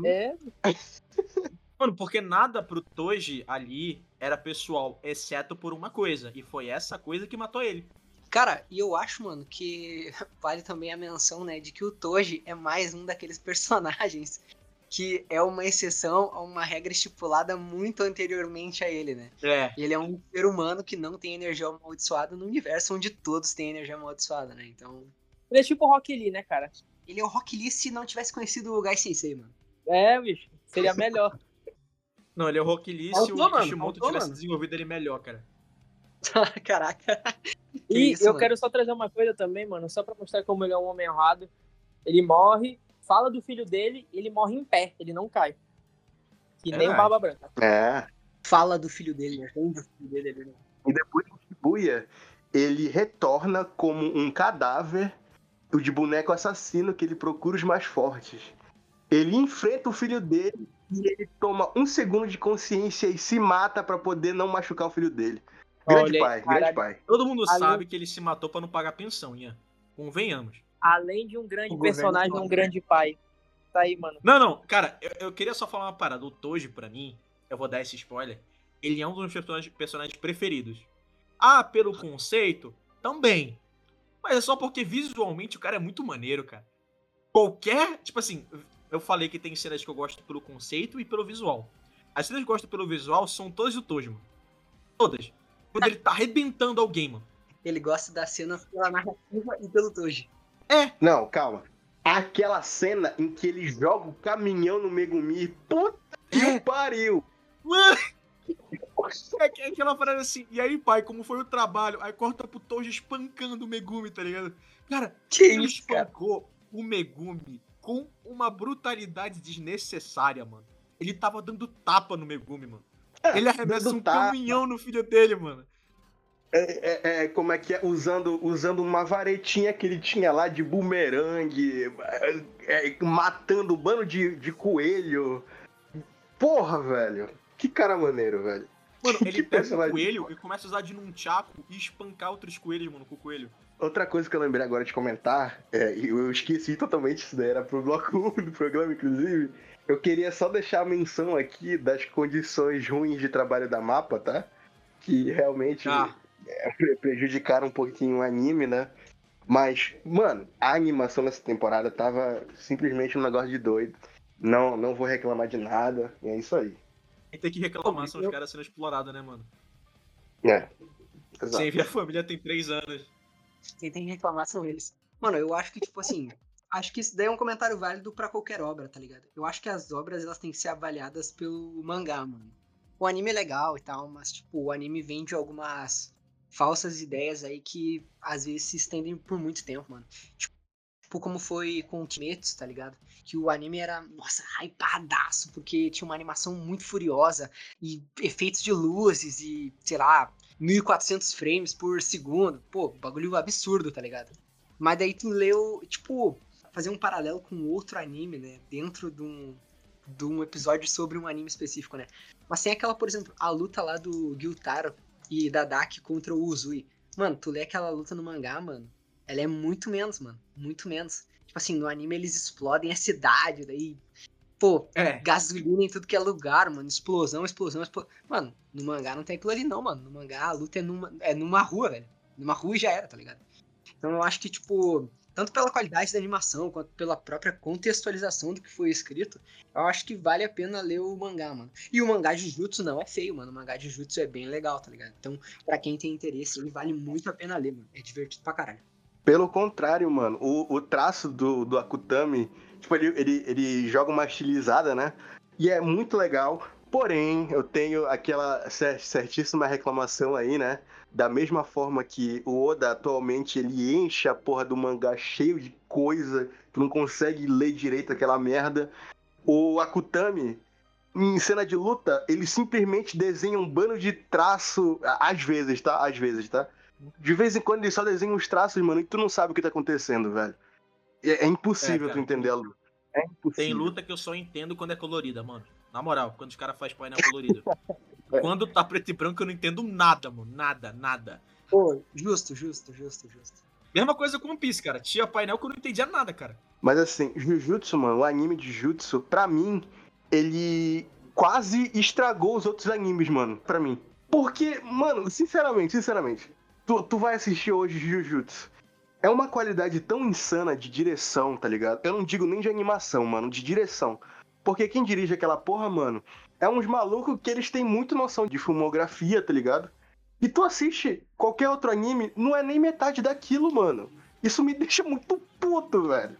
É, Mano, porque nada pro Toji ali era pessoal, exceto por uma coisa. E foi essa coisa que matou ele. Cara, e eu acho, mano, que vale também a menção, né, de que o Toji é mais um daqueles personagens que é uma exceção a uma regra estipulada muito anteriormente a ele, né? É. Ele é um ser humano que não tem energia amaldiçoada no universo onde todos têm energia amaldiçoada, né? Então, ele é tipo o Rock Lee, né, cara? ele é o Rock Lee se não tivesse conhecido o Gai Sensei, mano. É, bicho, seria melhor. Não, ele é o Rock Lee se o Kishimoto tivesse mano. desenvolvido ele melhor, cara. Caraca. Que E isso, eu mano. quero só trazer uma coisa também, mano, só pra mostrar como ele é um homem honrado. Ele morre, fala do filho dele, ele morre em pé, ele não cai. Que nem o. Barba Branca. É. Fala do filho dele, né? Tem do filho dele ali, né? E depois em Shibuya, ele retorna como um cadáver o de boneco assassino que ele procura os mais fortes. Ele enfrenta o filho dele e ele toma um segundo de consciência e se mata pra poder não machucar o filho dele. Grande Olha pai, grande caralho. pai. Todo mundo sabe que ele se matou pra não pagar pensão, Ian. Convenhamos. Além de um grande O personagem, um grande pai. Tá aí, mano. Não, não, cara, eu, eu queria só falar uma parada. O Toji, pra mim, eu vou dar esse spoiler, ele é um dos meus personagens, personagens preferidos. Ah, pelo conceito, também. Mas é só porque visualmente o cara é muito maneiro, cara. Qualquer. Tipo assim, eu falei que tem cenas que eu gosto pelo conceito e pelo visual. As cenas que eu gosto pelo visual são todas do Toji, mano. Todas. Quando ele tá arrebentando alguém, mano. Ele gosta da cena pela narrativa e pelo Toji. Não, calma. Aquela cena em que ele joga o caminhão no Megumi, puta que É. pariu! Mano! É que- é aquela parada assim, e aí, pai, como foi o trabalho? Aí corta pro Toji espancando o Megumi, tá ligado? Cara, Que ele isso, cara? espancou o Megumi com uma brutalidade desnecessária, mano. Ele tava dando tapa no Megumi, mano. Ele arremessa um tapa. caminhão no filho dele, mano. É, é- é, como é que é? Usando, usando uma varetinha que ele tinha lá de bumerangue, é, é, matando um bando de, de coelho. Porra, velho. Que cara maneiro, velho. Mano, ele Que pega o coelho e começa a usar de nunchaku e espancar outros coelhos, mano, com o coelho. Outra coisa que eu lembrei agora de comentar, é, e eu esqueci totalmente isso daí, era pro bloco 1 do programa, inclusive. Eu queria só deixar a menção aqui das condições ruins de trabalho da mapa, tá? Que realmente Ah. É, pre- prejudicaram um pouquinho o anime, né? Mas, mano, a animação nessa temporada tava simplesmente um negócio de doido. Não, não vou reclamar de nada, e é isso aí. Quem tem que reclamar são os Eu- caras sendo explorados, né, mano? É. Exato. Sem ver a família tem três anos. Quem tem que reclamar são eles. Mano, eu acho que, tipo assim, acho que isso daí é um comentário válido pra qualquer obra, tá ligado? Eu acho que as obras, elas têm que ser avaliadas pelo mangá, mano. O anime é legal e tal, mas, tipo, o anime vende algumas falsas ideias aí que, às vezes, se estendem por muito tempo, mano. Tipo, como foi com o Kimetsu, tá ligado? Que o anime era, nossa, hypadaço, porque tinha uma animação muito furiosa e efeitos de luzes e, sei lá, 1400 frames por segundo. Pô, bagulho absurdo, tá ligado? Mas daí tu leu, tipo, fazer um paralelo com outro anime, né? Dentro de um, de um episódio sobre um anime específico, né? Mas tem aquela, por exemplo, a luta lá do Gyutaro e da Daki contra o Uzui. Mano, tu lê aquela luta no mangá, mano, ela é muito menos, mano. Muito menos. Tipo assim, no anime eles explodem a cidade, daí. Pô, É. gasolina em tudo que é lugar, mano. Explosão, explosão, explosão. Mano, no mangá não tem aquilo ali, não, mano. No mangá a luta é numa, é numa rua, velho. Numa rua já era, tá ligado? Então eu acho que, tipo, tanto pela qualidade da animação quanto pela própria contextualização do que foi escrito, eu acho que vale a pena ler o mangá, mano. E o mangá de Jutsu não é feio, mano. O mangá de Jutsu é bem legal, tá ligado? Então, pra quem tem interesse, ele vale muito a pena ler, mano. É divertido pra caralho. Pelo contrário, mano, o, o traço do, do Akutami, tipo, ele, ele, ele joga uma estilizada, né? E é muito legal. Porém, eu tenho aquela cer- certíssima reclamação aí, né? Da mesma forma que o Oda atualmente ele enche a porra do mangá cheio de coisa, tu não consegue ler direito aquela merda. O Akutami, em cena de luta, ele simplesmente desenha um bando de traço, às vezes, tá? Às vezes, tá? De vez em quando ele só desenha uns traços, mano, e tu não sabe o que tá acontecendo, velho. É, é impossível É, tu luta. É impossível. Tem luta que eu só entendo quando é colorida, mano. Na moral, quando os caras fazem painel colorido. quando tá preto e branco, eu não entendo nada, mano. Nada, nada. Pô, justo, justo, justo, justo. Mesma coisa com One Piece, cara. Tinha painel que eu não entendia nada, cara. Mas assim, Jujutsu, mano, o anime de Jujutsu, pra mim, ele quase estragou os outros animes, mano, pra mim. Porque, mano, sinceramente, sinceramente, tu, tu vai assistir hoje Jujutsu. É uma qualidade tão insana de direção, tá ligado? Eu não digo nem de animação, mano, de direção. Porque quem dirige aquela porra, mano, é uns malucos que eles têm muito noção de filmografia, tá ligado? E tu assiste qualquer outro anime, não é nem metade daquilo, mano. Isso me deixa muito puto, velho.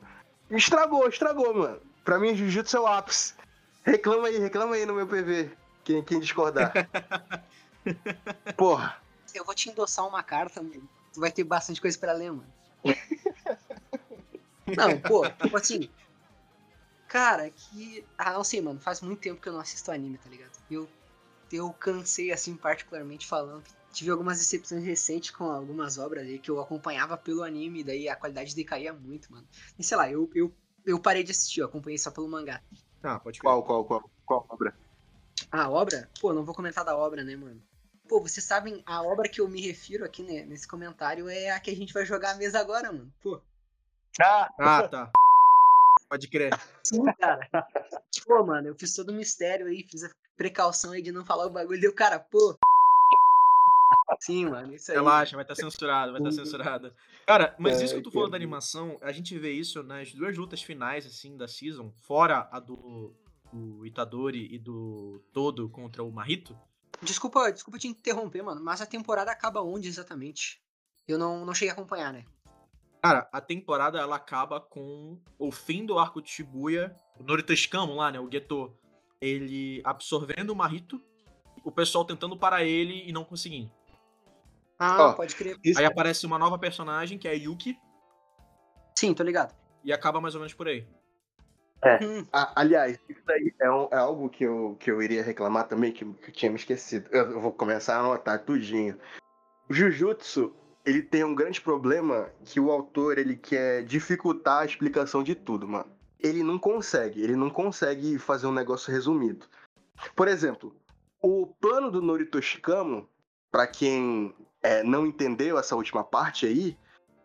Estragou, estragou, mano. Pra mim, Jujutsu é o ápice. Reclama aí, reclama aí no meu PV. Quem, quem discordar. Porra. Eu vou te endossar uma carta, mano. Tu vai ter bastante coisa pra ler, mano. Não, pô, tipo assim. Cara, que. Ah, não sei, mano. Faz muito tempo que eu não assisto anime, tá ligado? Eu, eu cansei, assim, particularmente falando. Tive algumas decepções recentes com algumas obras aí que eu acompanhava pelo anime, daí a qualidade decaía muito, mano. E sei lá, eu, eu, eu parei de assistir, eu acompanhei só pelo mangá. Ah, pode Qual, qual, qual? Qual obra? A obra? Pô, não vou comentar da obra, né, mano? Pô, vocês sabem, a obra que eu me refiro aqui né, nesse comentário é a que a gente vai jogar a mesa agora, mano. Pô, Ah, Ah, tá. Pode crer. Sim, cara. Pô, mano, eu fiz todo o mistério aí, fiz a precaução aí de não falar o bagulho, deu cara, pô. Sim, mano, isso aí. Relaxa, vai estar censurado, vai estar censurado. Cara, mas isso que tu Ai, falou da cara. animação, a gente vê isso nas duas lutas finais, assim, da season, fora a do, do Itadori e do Todo contra o Marito. Desculpa, desculpa te interromper, mano, mas a temporada acaba onde exatamente? Eu não, não cheguei a acompanhar, né? Cara, a temporada ela acaba com o fim do arco de Shibuya, o Norito Shikamo lá, né, o Geto, ele absorvendo o Marito, o pessoal tentando parar ele e não conseguindo. Ah, Ó, pode crer. isso Aí aparece uma nova personagem, que é a Yuki, Sim, tô ligado. e acaba mais ou menos por aí. Hum, Ah, aliás, isso daí é, um- é algo que eu, que eu iria reclamar também, que, que eu tinha me esquecido. Eu, eu vou começar a anotar tudinho. O Jujutsu, ele tem um grande problema que o autor, ele quer dificultar a explicação de tudo, mano. Ele não consegue, ele não consegue fazer um negócio resumido. Por exemplo, o plano do Norito Shikamo, pra quem é, não entendeu essa última parte aí,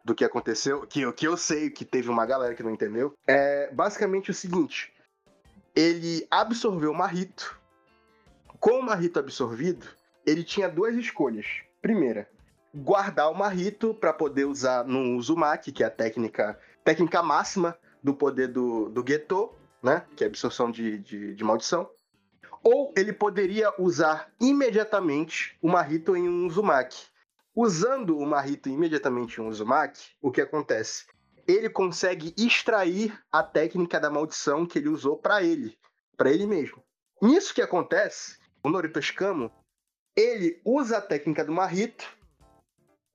do que aconteceu, que, que eu sei que teve uma galera que não entendeu, é basicamente o seguinte: ele absorveu o Marrito. Com o Marrito absorvido, ele tinha duas escolhas. Primeira, guardar o Marrito para poder usar no Uzumaki, que é a técnica, técnica máxima do poder do, do Geto, né? Que é absorção de, de, de maldição. Ou ele poderia usar imediatamente o Marrito em um Uzumaki. Usando o Marrito imediatamente em um Uzumaki, o que acontece? Ele consegue extrair a técnica da maldição que ele usou para ele, para ele mesmo. Nisso que acontece, o Norito Shikamo, ele usa a técnica do Marrito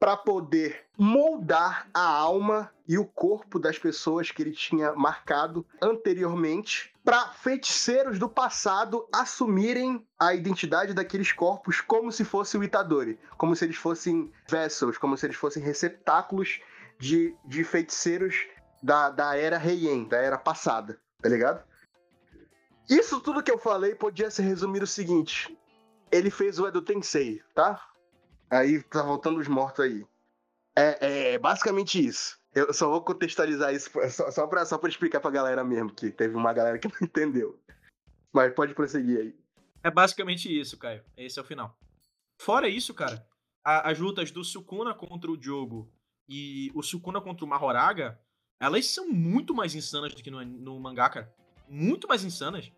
para poder moldar a alma e o corpo das pessoas que ele tinha marcado anteriormente para feiticeiros do passado assumirem a identidade daqueles corpos como se fosse o Itadori, como se eles fossem vessels, como se eles fossem receptáculos de, de feiticeiros da, da era Heian, da era passada, tá ligado? Isso tudo que eu falei podia ser resumido o seguinte: ele fez o Edo Tensei, tá? Aí tá voltando os mortos aí. É, é basicamente isso. Eu só vou contextualizar isso só, só, pra, só pra explicar pra galera mesmo, que teve uma galera que não entendeu. Mas pode prosseguir aí. É basicamente isso, Caio. Esse é o final. Fora isso, cara, a- as lutas do Sukuna contra o Diogo e o Sukuna contra o Mahoraga, elas são muito mais insanas do que no, no mangá, cara. Muito mais insanas.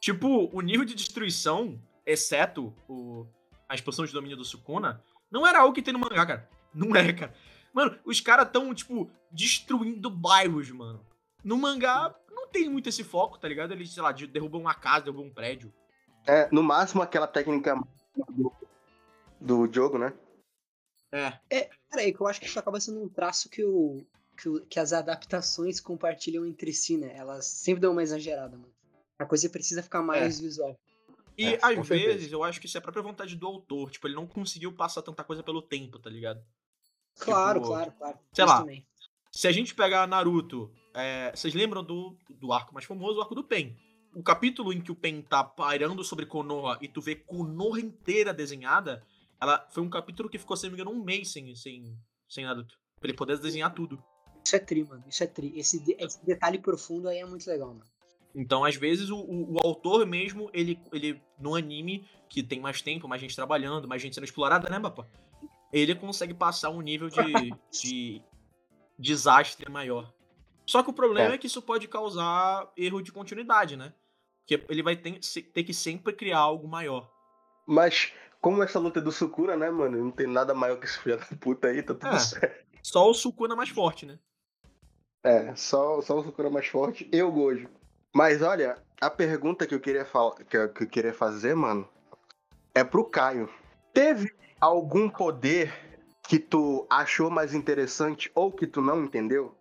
Tipo, o nível de destruição, exceto o, a expansão de domínio do Sukuna, não era algo que tem no mangá, cara. Não é, cara. Mano, os caras tão, tipo, destruindo bairros, mano. No mangá, não tem muito esse foco, tá ligado? Eles, sei lá, de- derrubam uma casa, derrubam um prédio. É, no máximo aquela técnica do, do jogo, né? É. Peraí, que eu acho que isso acaba sendo um traço que, o, que, o- que as adaptações compartilham entre si, né? Elas sempre dão uma exagerada, mano. A coisa precisa ficar mais visual. E É, às certeza. vezes eu acho que isso é a própria vontade do autor. Tipo, ele não conseguiu passar tanta coisa pelo tempo, tá ligado? Claro, Tipo, claro, claro. sei Isso lá. também. Se a gente pegar Naruto, é, vocês lembram do, do arco mais famoso, o arco do Pen? O capítulo em que o Pen tá pairando sobre Konoha e tu vê Konoha inteira desenhada, ela foi um capítulo que ficou, se não me engano, um mês sem, sem, sem Naruto. Pra ele poder desenhar tudo. Isso é tri, mano. Isso é tri. Esse, esse detalhe profundo aí é muito legal, mano. Então, às vezes, o, o- autor mesmo, ele, ele, no anime, que tem mais tempo, mais gente trabalhando, mais gente sendo explorada, né, Bapa? Ele consegue passar um nível de, de desastre maior. Só que o problema é. É. que isso pode causar erro de continuidade, né? Porque ele vai ter, ter que sempre criar algo maior. Mas, como essa luta é do Sukuna, né, mano? Não tem nada maior que esse filho da puta aí, tá tudo É. certo. Só o Sukuna mais forte, né? É, só, só o Sukuna mais forte e o Gojo. Mas olha, a pergunta que eu queria que eu, que eu queria fazer, mano, é pro Caio. Teve algum poder que tu achou mais interessante ou que tu não entendeu?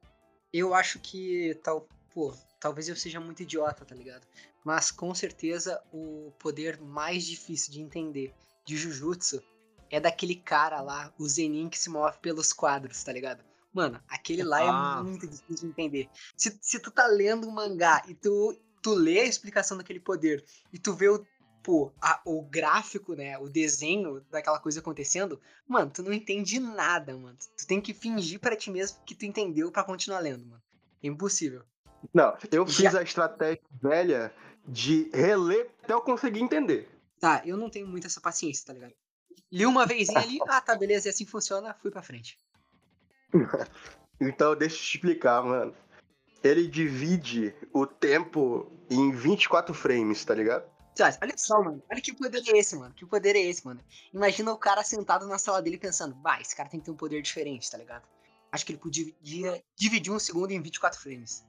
Eu acho que tal, pô, talvez eu seja muito idiota, tá ligado? Mas com certeza o poder mais difícil de entender de Jujutsu é daquele cara lá, o Zenin que se move pelos quadros, tá ligado? Mano, aquele lá Ah. é muito difícil de entender. Se, se tu tá lendo um mangá e tu, tu lê a explicação daquele poder e tu vê o pô, a, o gráfico, né, o desenho daquela coisa acontecendo, mano, tu não entende nada, mano. Tu tem que fingir para ti mesmo que tu entendeu para continuar lendo, mano. É impossível. Não, eu fiz Já... a estratégia velha de reler até eu conseguir entender. Tá, eu não tenho muito essa paciência, tá ligado? Li uma vezinha ali, ah, tá, beleza, e assim funciona, fui pra frente. então, deixa eu te explicar, mano. Ele divide o tempo em 24 frames, tá ligado? Olha só, mano. Olha que poder é esse, mano. Que poder é esse, mano. Imagina o cara sentado na sala dele pensando, bah, esse cara tem que ter um poder diferente, tá ligado? Acho que ele podia dividir um segundo em 24 frames.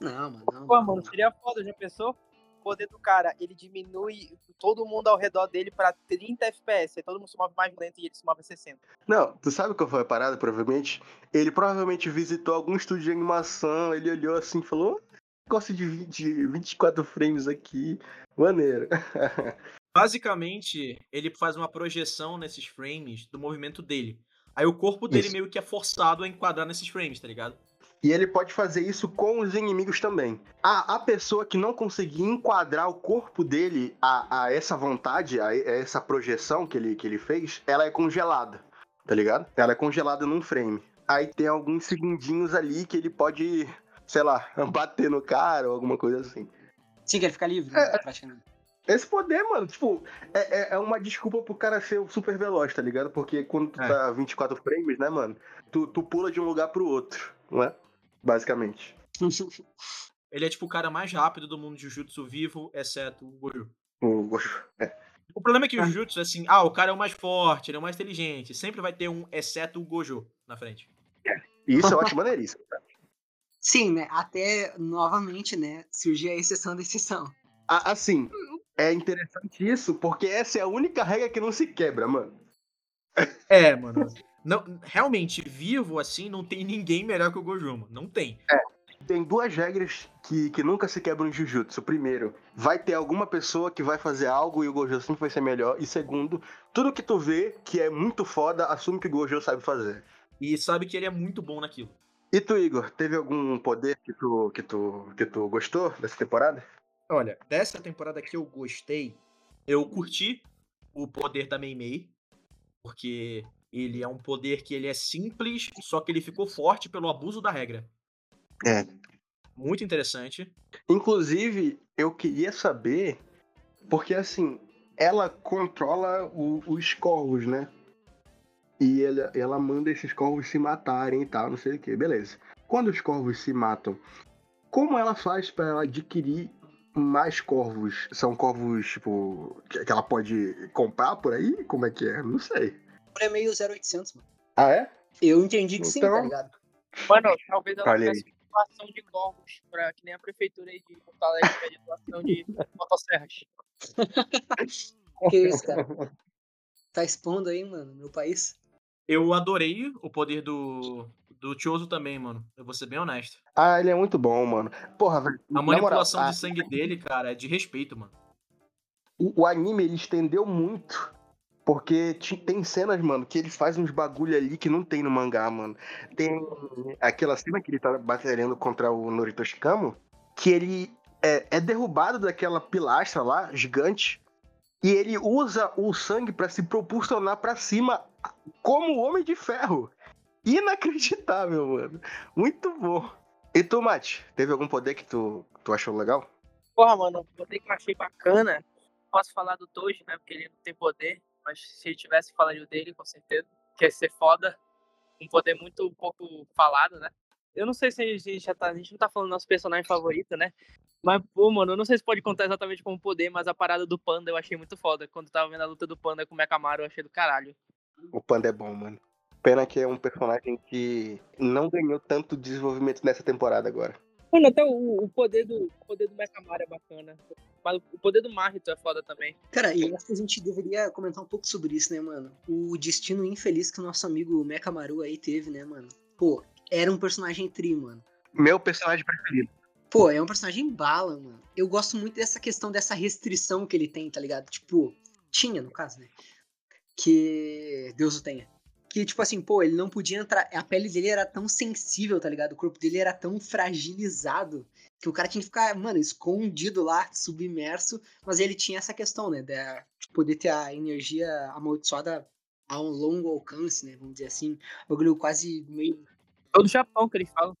Não, mano. Não, Pô, não, mano, seria foda, já pensou? O poder do cara, ele diminui todo mundo ao redor dele pra 30 FPS. Aí todo mundo se move mais lento e ele se move a 60. Não, tu sabe qual foi a parada, provavelmente? Ele provavelmente visitou algum estúdio de animação, ele olhou assim e falou: gosto de, 20, 24 frames aqui. Maneiro. Basicamente, ele faz uma projeção nesses frames do movimento dele. Aí o corpo dele isso. meio que é forçado a enquadrar nesses frames, tá ligado? E ele pode fazer isso com os inimigos também. A, a pessoa que não conseguir enquadrar o corpo dele a, a essa vontade, a, a, essa projeção que ele, que ele fez, ela é congelada, tá ligado? Ela é congelada num frame. Aí tem alguns segundinhos ali que ele pode sei lá, bater no cara ou alguma coisa assim. Sim, que ele fica livre, né? É, esse poder, mano, tipo, é, é, é uma desculpa pro cara ser super veloz, tá ligado? Porque quando tu é. tá 24 frames, né, mano, tu, tu pula de um lugar pro outro, não é? Basicamente. ele é tipo o cara mais rápido do mundo de Jujutsu vivo, exceto o Gojo. O Gojo, é. O problema é que o Jujutsu é assim, ah, o cara é o mais forte, ele é o mais inteligente. Sempre vai ter um, exceto o Gojo, na frente. É. Isso eu acho maneiríssimo, cara. Sim, né? Até novamente, né? Surgir a exceção da exceção. Assim, é interessante isso, porque essa é a única regra que não se quebra, mano. É, mano. Não, realmente, vivo assim, não tem ninguém melhor que o Gojuma. Não tem. É. Tem duas regras que, que nunca se quebram no Jujutsu. Primeiro, vai ter alguma pessoa que vai fazer algo e o Gojo sempre vai ser melhor. E segundo, tudo que tu vê que é muito foda, assume que o Gojo sabe fazer. E sabe que ele é muito bom naquilo. E tu, Igor, teve algum poder que tu, que tu, que tu gostou dessa temporada? Olha, dessa temporada que eu gostei, eu curti o poder da Mei Mei, porque ele é um poder que ele é simples, só que ele ficou forte pelo abuso da regra. É. Muito interessante. Inclusive, eu queria saber, porque assim, ela controla o, os corvos, né? E ela, ela manda esses corvos se matarem e tal, não sei o que, beleza. Quando os corvos se matam, como ela faz para ela adquirir mais corvos? São corvos, tipo, que, ela pode comprar por aí? Como é que é? Não sei. É meio 0800, mano. Ah, é? Eu entendi que então... sim, tá então ligado? Mano, talvez ela tivesse doação de corvos, pra, que nem a prefeitura aí de Porto Alegre pede doação de motosserras. que isso, cara? Tá expondo aí, mano, meu país? Eu adorei o poder do, do Choso também, mano. Eu vou ser bem honesto. Ah, ele é muito bom, mano. Porra, velho. A manipulação moral, de sangue a... dele, cara, é de respeito, mano. O, o anime, ele estendeu muito. Porque tem cenas, mano, que ele faz uns bagulho ali que não tem no mangá, mano. Tem aquela cena que ele tá batalhando contra o Norito Shikamo, que ele é, é derrubado daquela pilastra lá, gigante, e ele usa o sangue para se propulsionar para cima como Homem de Ferro. Inacreditável, mano. Muito bom. E tu, Mate, teve algum poder que tu, tu achou legal? Porra, mano, o poder que eu achei bacana. Posso falar do Toji, né? Porque ele não tem poder. Mas se ele tivesse, falaria dele, com certeza. Que ia ser foda. Um poder muito pouco falado, né? Eu não sei se a gente já tá. A gente não tá falando do nosso personagem favorito, né? Mas, pô, mano, eu não sei se pode contar exatamente como poder, mas a parada do Panda eu achei muito foda. Quando eu tava vendo a luta do Panda com o Mekamaru, eu achei do caralho. O Panda é bom, mano. Pena que é um personagem que não ganhou tanto desenvolvimento nessa temporada agora. Mano, até o, o poder do o poder do é bacana. Mas o poder do Marito é foda também. Cara, e acho que a gente deveria comentar um pouco sobre isso, né, mano? O destino infeliz que o nosso amigo Mekamaru aí teve, né, mano? Pô, era um personagem tri, mano. Meu personagem preferido. Pô, é um personagem bala, mano. Eu gosto muito dessa questão dessa restrição que ele tem, tá ligado? Tipo, tinha, no caso, né? Que Deus o tenha. Que, tipo assim, pô, ele não podia entrar. A pele dele era tão sensível, tá ligado? O corpo dele era tão fragilizado Que o cara tinha que ficar, mano, escondido lá, submerso, mas ele tinha essa questão, né? De, de poder ter a energia amaldiçoada a um longo alcance, né? Vamos dizer assim. O bagulho quase meio. Todo Japão que ele fala.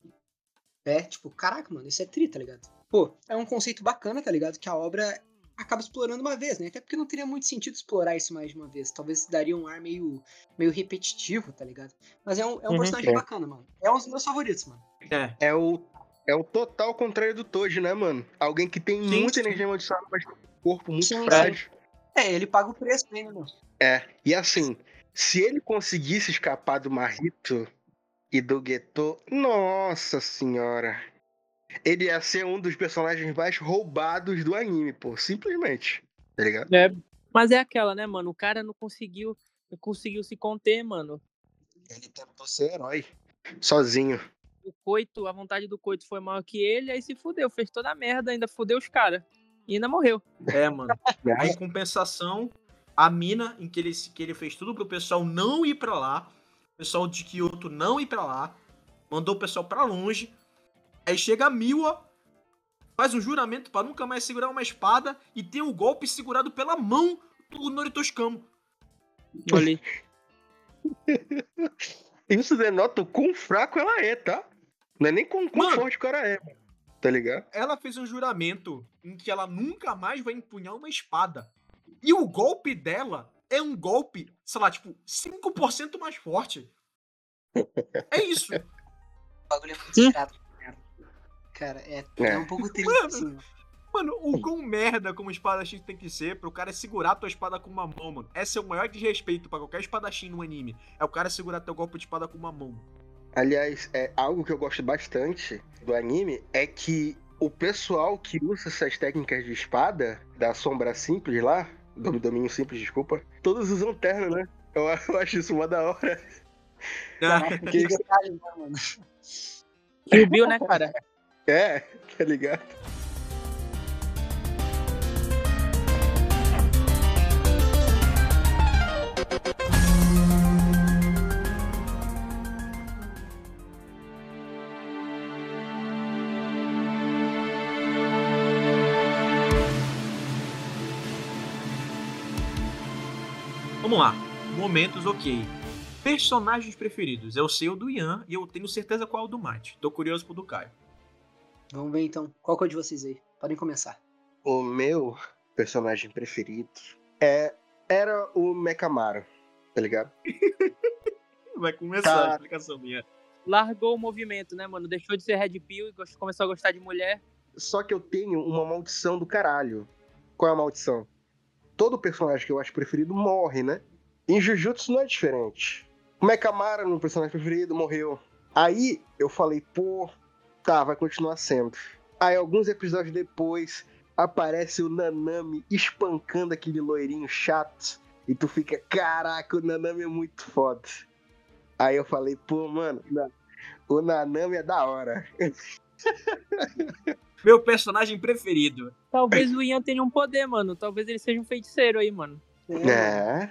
É, tipo, caraca, mano, isso é tri, tá ligado? Pô, é um conceito bacana, tá ligado? Que a obra acaba explorando uma vez, né? Até porque não teria muito sentido explorar isso mais de uma vez. Talvez daria um ar meio, meio repetitivo, tá ligado? Mas é um, é um uhum, personagem é. bacana, mano. É um dos meus favoritos, mano. É. É o, é o total contrário do Toji, né, mano? Alguém que tem sim, muita sim. energia amaldiçoada, mas tem um corpo muito sim, frágil. É, ele paga o preço ainda, mano. É, e assim, se ele conseguisse escapar do Marrito e do Geto, nossa senhora. Ele ia ser um dos personagens mais roubados do anime, pô. Simplesmente. Tá ligado? É, mas é aquela, né, mano? O cara não conseguiu, não conseguiu se conter, mano. Ele tentou ser herói. Sozinho. O coito, a vontade do coito foi maior que ele, aí se fudeu, fez toda a merda, ainda fudeu os caras. E ainda morreu. É, mano. Em compensação, a mina em que ele, que ele fez tudo pro pessoal não ir para lá, o pessoal de Kyoto não ir para lá, mandou o pessoal para longe, Aí chega a Miwa, faz um juramento para nunca mais segurar uma espada e tem o golpe segurado pela mão do Noritoshikamo. Ali. Isso denota o quão fraco ela é, tá? Não é nem com quão forte o cara é, tá ligado? Ela fez um juramento em que ela nunca mais vai empunhar uma espada. E o golpe dela é um golpe, sei lá, tipo, 5% mais forte. É isso. O bagulho é muito cara. É, é. é um pouco triste, mano, assim. Mano, o quão merda como espadachim tem que ser pro cara segurar tua espada com uma mão, mano. Esse é o maior desrespeito para qualquer espadachim no anime. É o cara segurar teu golpe de espada com uma mão. Aliás, é algo que eu gosto bastante do anime é que o pessoal que usa essas técnicas de espada, da sombra simples lá, do domínio simples, desculpa, todos usam terno, né? Eu, eu acho isso uma da hora. Ah, que... Kill Bill, né, cara? É, tá ligado? Vamos lá. Momentos ok. Personagens preferidos. Eu sei o do Ian e eu tenho certeza qual é o do Mate. Tô curioso pro do Caio. Vamos ver então. Qual que é o de vocês aí? Podem começar. O meu personagem preferido é era o Mekamaru, tá ligado? Vai começar tá. a explicação minha. Largou o movimento, né, mano? Deixou de ser Red Pill e começou a gostar de mulher. Só que eu tenho uma maldição do caralho. Qual é a maldição? Todo personagem que eu acho preferido morre, né? Em Jujutsu não é diferente. O Mekamaru, meu personagem preferido, morreu. Aí eu falei, pô, Tá, vai continuar sendo. Aí, alguns episódios depois, aparece o Nanami espancando aquele loirinho chato. E tu fica, caraca, o Nanami é muito foda. Aí eu falei, pô, mano, o Nanami é da hora. Meu personagem preferido. Talvez o Ian tenha um poder, mano. Talvez ele seja um feiticeiro aí, mano. É. é.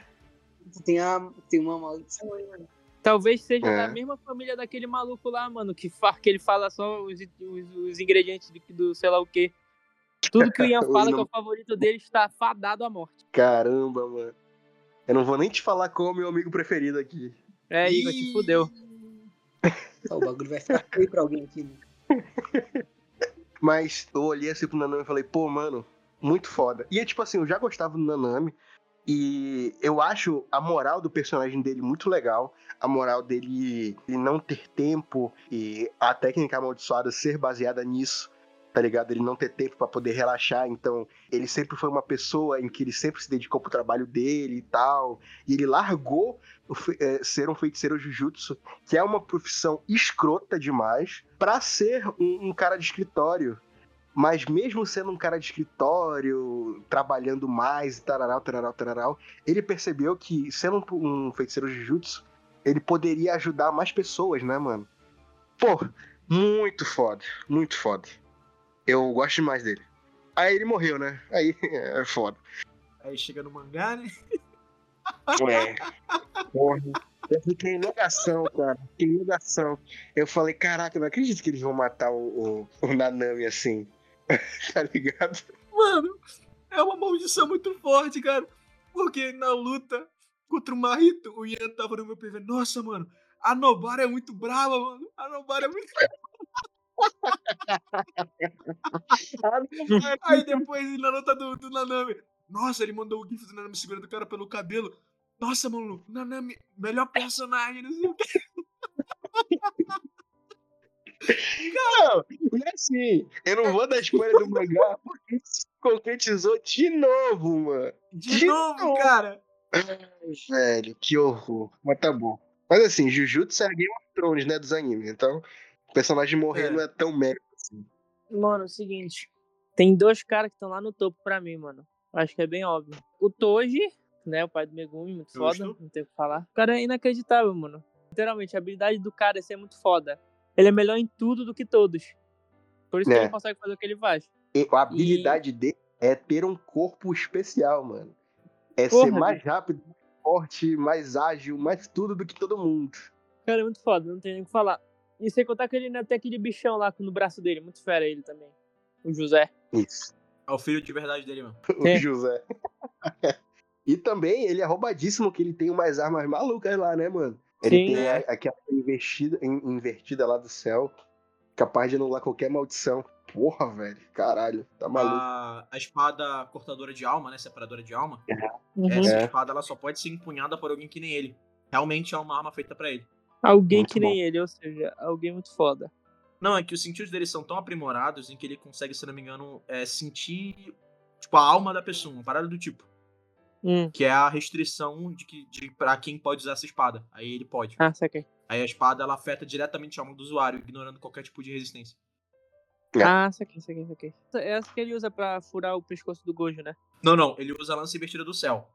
Tem, a, tem uma maldição aí, mano. Talvez seja é. da mesma família daquele maluco lá, mano, que, fa que ele fala só os, os, os ingredientes do, do, sei lá o quê. Tudo que o Ian fala não... que é o favorito dele está fadado à morte. Caramba, mano. Eu não vou nem te falar qual é o meu amigo preferido aqui. É, Igor, te fudeu. o bagulho vai ficar feio pra alguém aqui. Né? Mas eu olhei assim pro Nanami e falei, pô, mano, muito foda. E é tipo assim, eu já gostava do Nanami. E eu acho a moral do personagem dele muito legal. A moral dele não ter tempo e a técnica amaldiçoada ser baseada nisso, tá ligado? Ele não ter tempo para poder relaxar. Então, ele sempre foi uma pessoa em que ele sempre se dedicou pro trabalho dele e tal. E ele largou é, ser um feiticeiro jujutsu, que é uma profissão escrota demais, para ser um, um cara de escritório mas mesmo sendo um cara de escritório, trabalhando mais, tararau, tararau, tararau, ele percebeu que, sendo um, feiticeiro de jutsu, ele poderia ajudar mais pessoas, né, mano? Pô, muito foda, muito foda. Eu gosto demais dele. Aí ele morreu, né? Aí é foda. Aí chega no mangá, né? É. Porra. Eu fiquei em negação, cara. Fiquei em negação. Eu falei, caraca, não acredito que eles vão matar o, o, o Nanami assim. tá ligado? Mano, é uma maldição muito forte, cara. Porque na luta contra o Marito, o Ian tava no meu PV. Nossa, mano, a Nobara é muito brava, mano. A Nobara é muito. Aí depois na luta do, do Nanami. Nossa, ele mandou o GIF do Nanami segurando o cara pelo cabelo. Nossa, mano, Nanami, melhor personagem, não sei o que. Não, não é assim. Eu não vou dar spoiler do mangá porque se concretizou de novo, mano. De, de novo, novo, cara. Ai, velho, que horror. Mas tá bom. Mas assim, Jujutsu é Game of Thrones, né, dos animes. Então, o personagem morrer é. não é tão mérito assim. Mano, é o seguinte. Tem dois caras que estão lá no topo pra mim, mano. Acho que é bem óbvio. O Toji, né, o pai do Megumi, muito Justo. foda, não tem o que falar. O cara é inacreditável, mano. Literalmente, a habilidade do cara é ser muito foda. Ele é melhor em tudo do que todos. Por isso é. que ele consegue fazer o que ele faz. E a habilidade e... dele é ter um corpo especial, mano. É Porra, ser mais rápido, mais forte, mais ágil, mais tudo do que todo mundo. Cara, é muito foda, não tem nem o que falar. E sem contar que ele ainda tem aquele bichão lá no braço dele, muito fera ele também. O José. Isso. É o filho de verdade dele, mano. o é. José. e também ele é roubadíssimo que ele tem umas armas malucas lá, né, mano? Ele Sim, tem é. aquela investida, invertida lá do céu, capaz de anular qualquer maldição. Porra, velho. Caralho, tá maluco. A, a espada cortadora de alma, né? Separadora de alma. Uhum. Essa é. espada ela só pode ser empunhada por alguém que nem ele. Realmente é uma arma feita para ele. Alguém muito que bom. nem ele, ou seja, alguém muito foda. Não, é que os sentidos dele são tão aprimorados em que ele consegue, se não me engano, é, sentir tipo, a alma da pessoa, uma parada do tipo. Hum. Que é a restrição de que de, pra quem pode usar essa espada. Aí ele pode. Ah, saquei. Aí a espada ela afeta diretamente a alma do usuário, ignorando qualquer tipo de resistência. É. Ah, saquei, saquei, saquei. É essa que ele usa pra furar o pescoço do Gojo, né? Não, não. Ele usa a lança invertida do céu.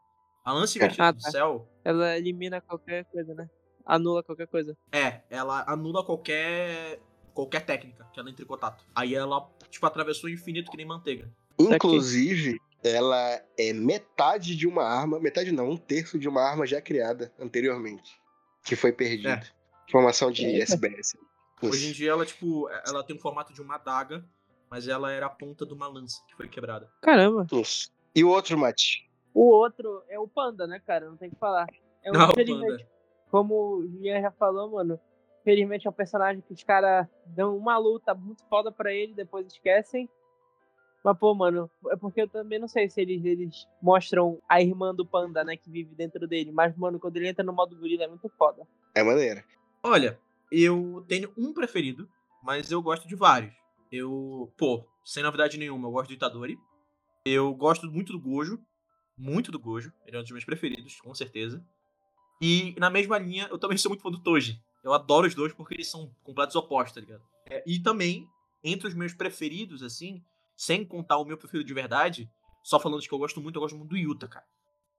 A lança invertida ah, do tá. céu. Ela elimina qualquer coisa, né? Anula qualquer coisa. É, ela anula qualquer. qualquer técnica que ela entre em contato. Aí ela, tipo, atravessou o infinito que nem manteiga. Inclusive, ela é metade de uma arma, metade não, um terço de uma arma já criada anteriormente, que foi perdida. É. Informação de é. SBS. Hoje em dia ela, tipo, ela tem o formato de uma adaga, mas ela era a ponta de uma lança que foi quebrada. Caramba. Isso. E o outro, Mate? O outro é o Panda, né, cara? Não tem que falar. É um, não, Panda. Como o Ian já falou, mano, infelizmente é um personagem que os caras dão uma luta muito foda pra ele, depois esquecem. Mas, pô, mano, é porque eu também não sei se eles, eles mostram a irmã do panda, né, que vive dentro dele. Mas, mano, quando ele entra no modo gorila é muito foda. É maneira. Olha, eu tenho um preferido, mas eu gosto de vários. Eu, pô, sem novidade nenhuma, eu gosto do Itadori. Eu gosto muito do Gojo. Muito do Gojo. Ele é um dos meus preferidos, com certeza. E na mesma linha, eu também sou muito fã do Toji. Eu adoro os dois porque eles são completos opostos, tá ligado? É, e também, entre os meus preferidos, assim, sem contar o meu preferido de verdade, só falando de que eu gosto muito, eu gosto muito do Yuta, cara.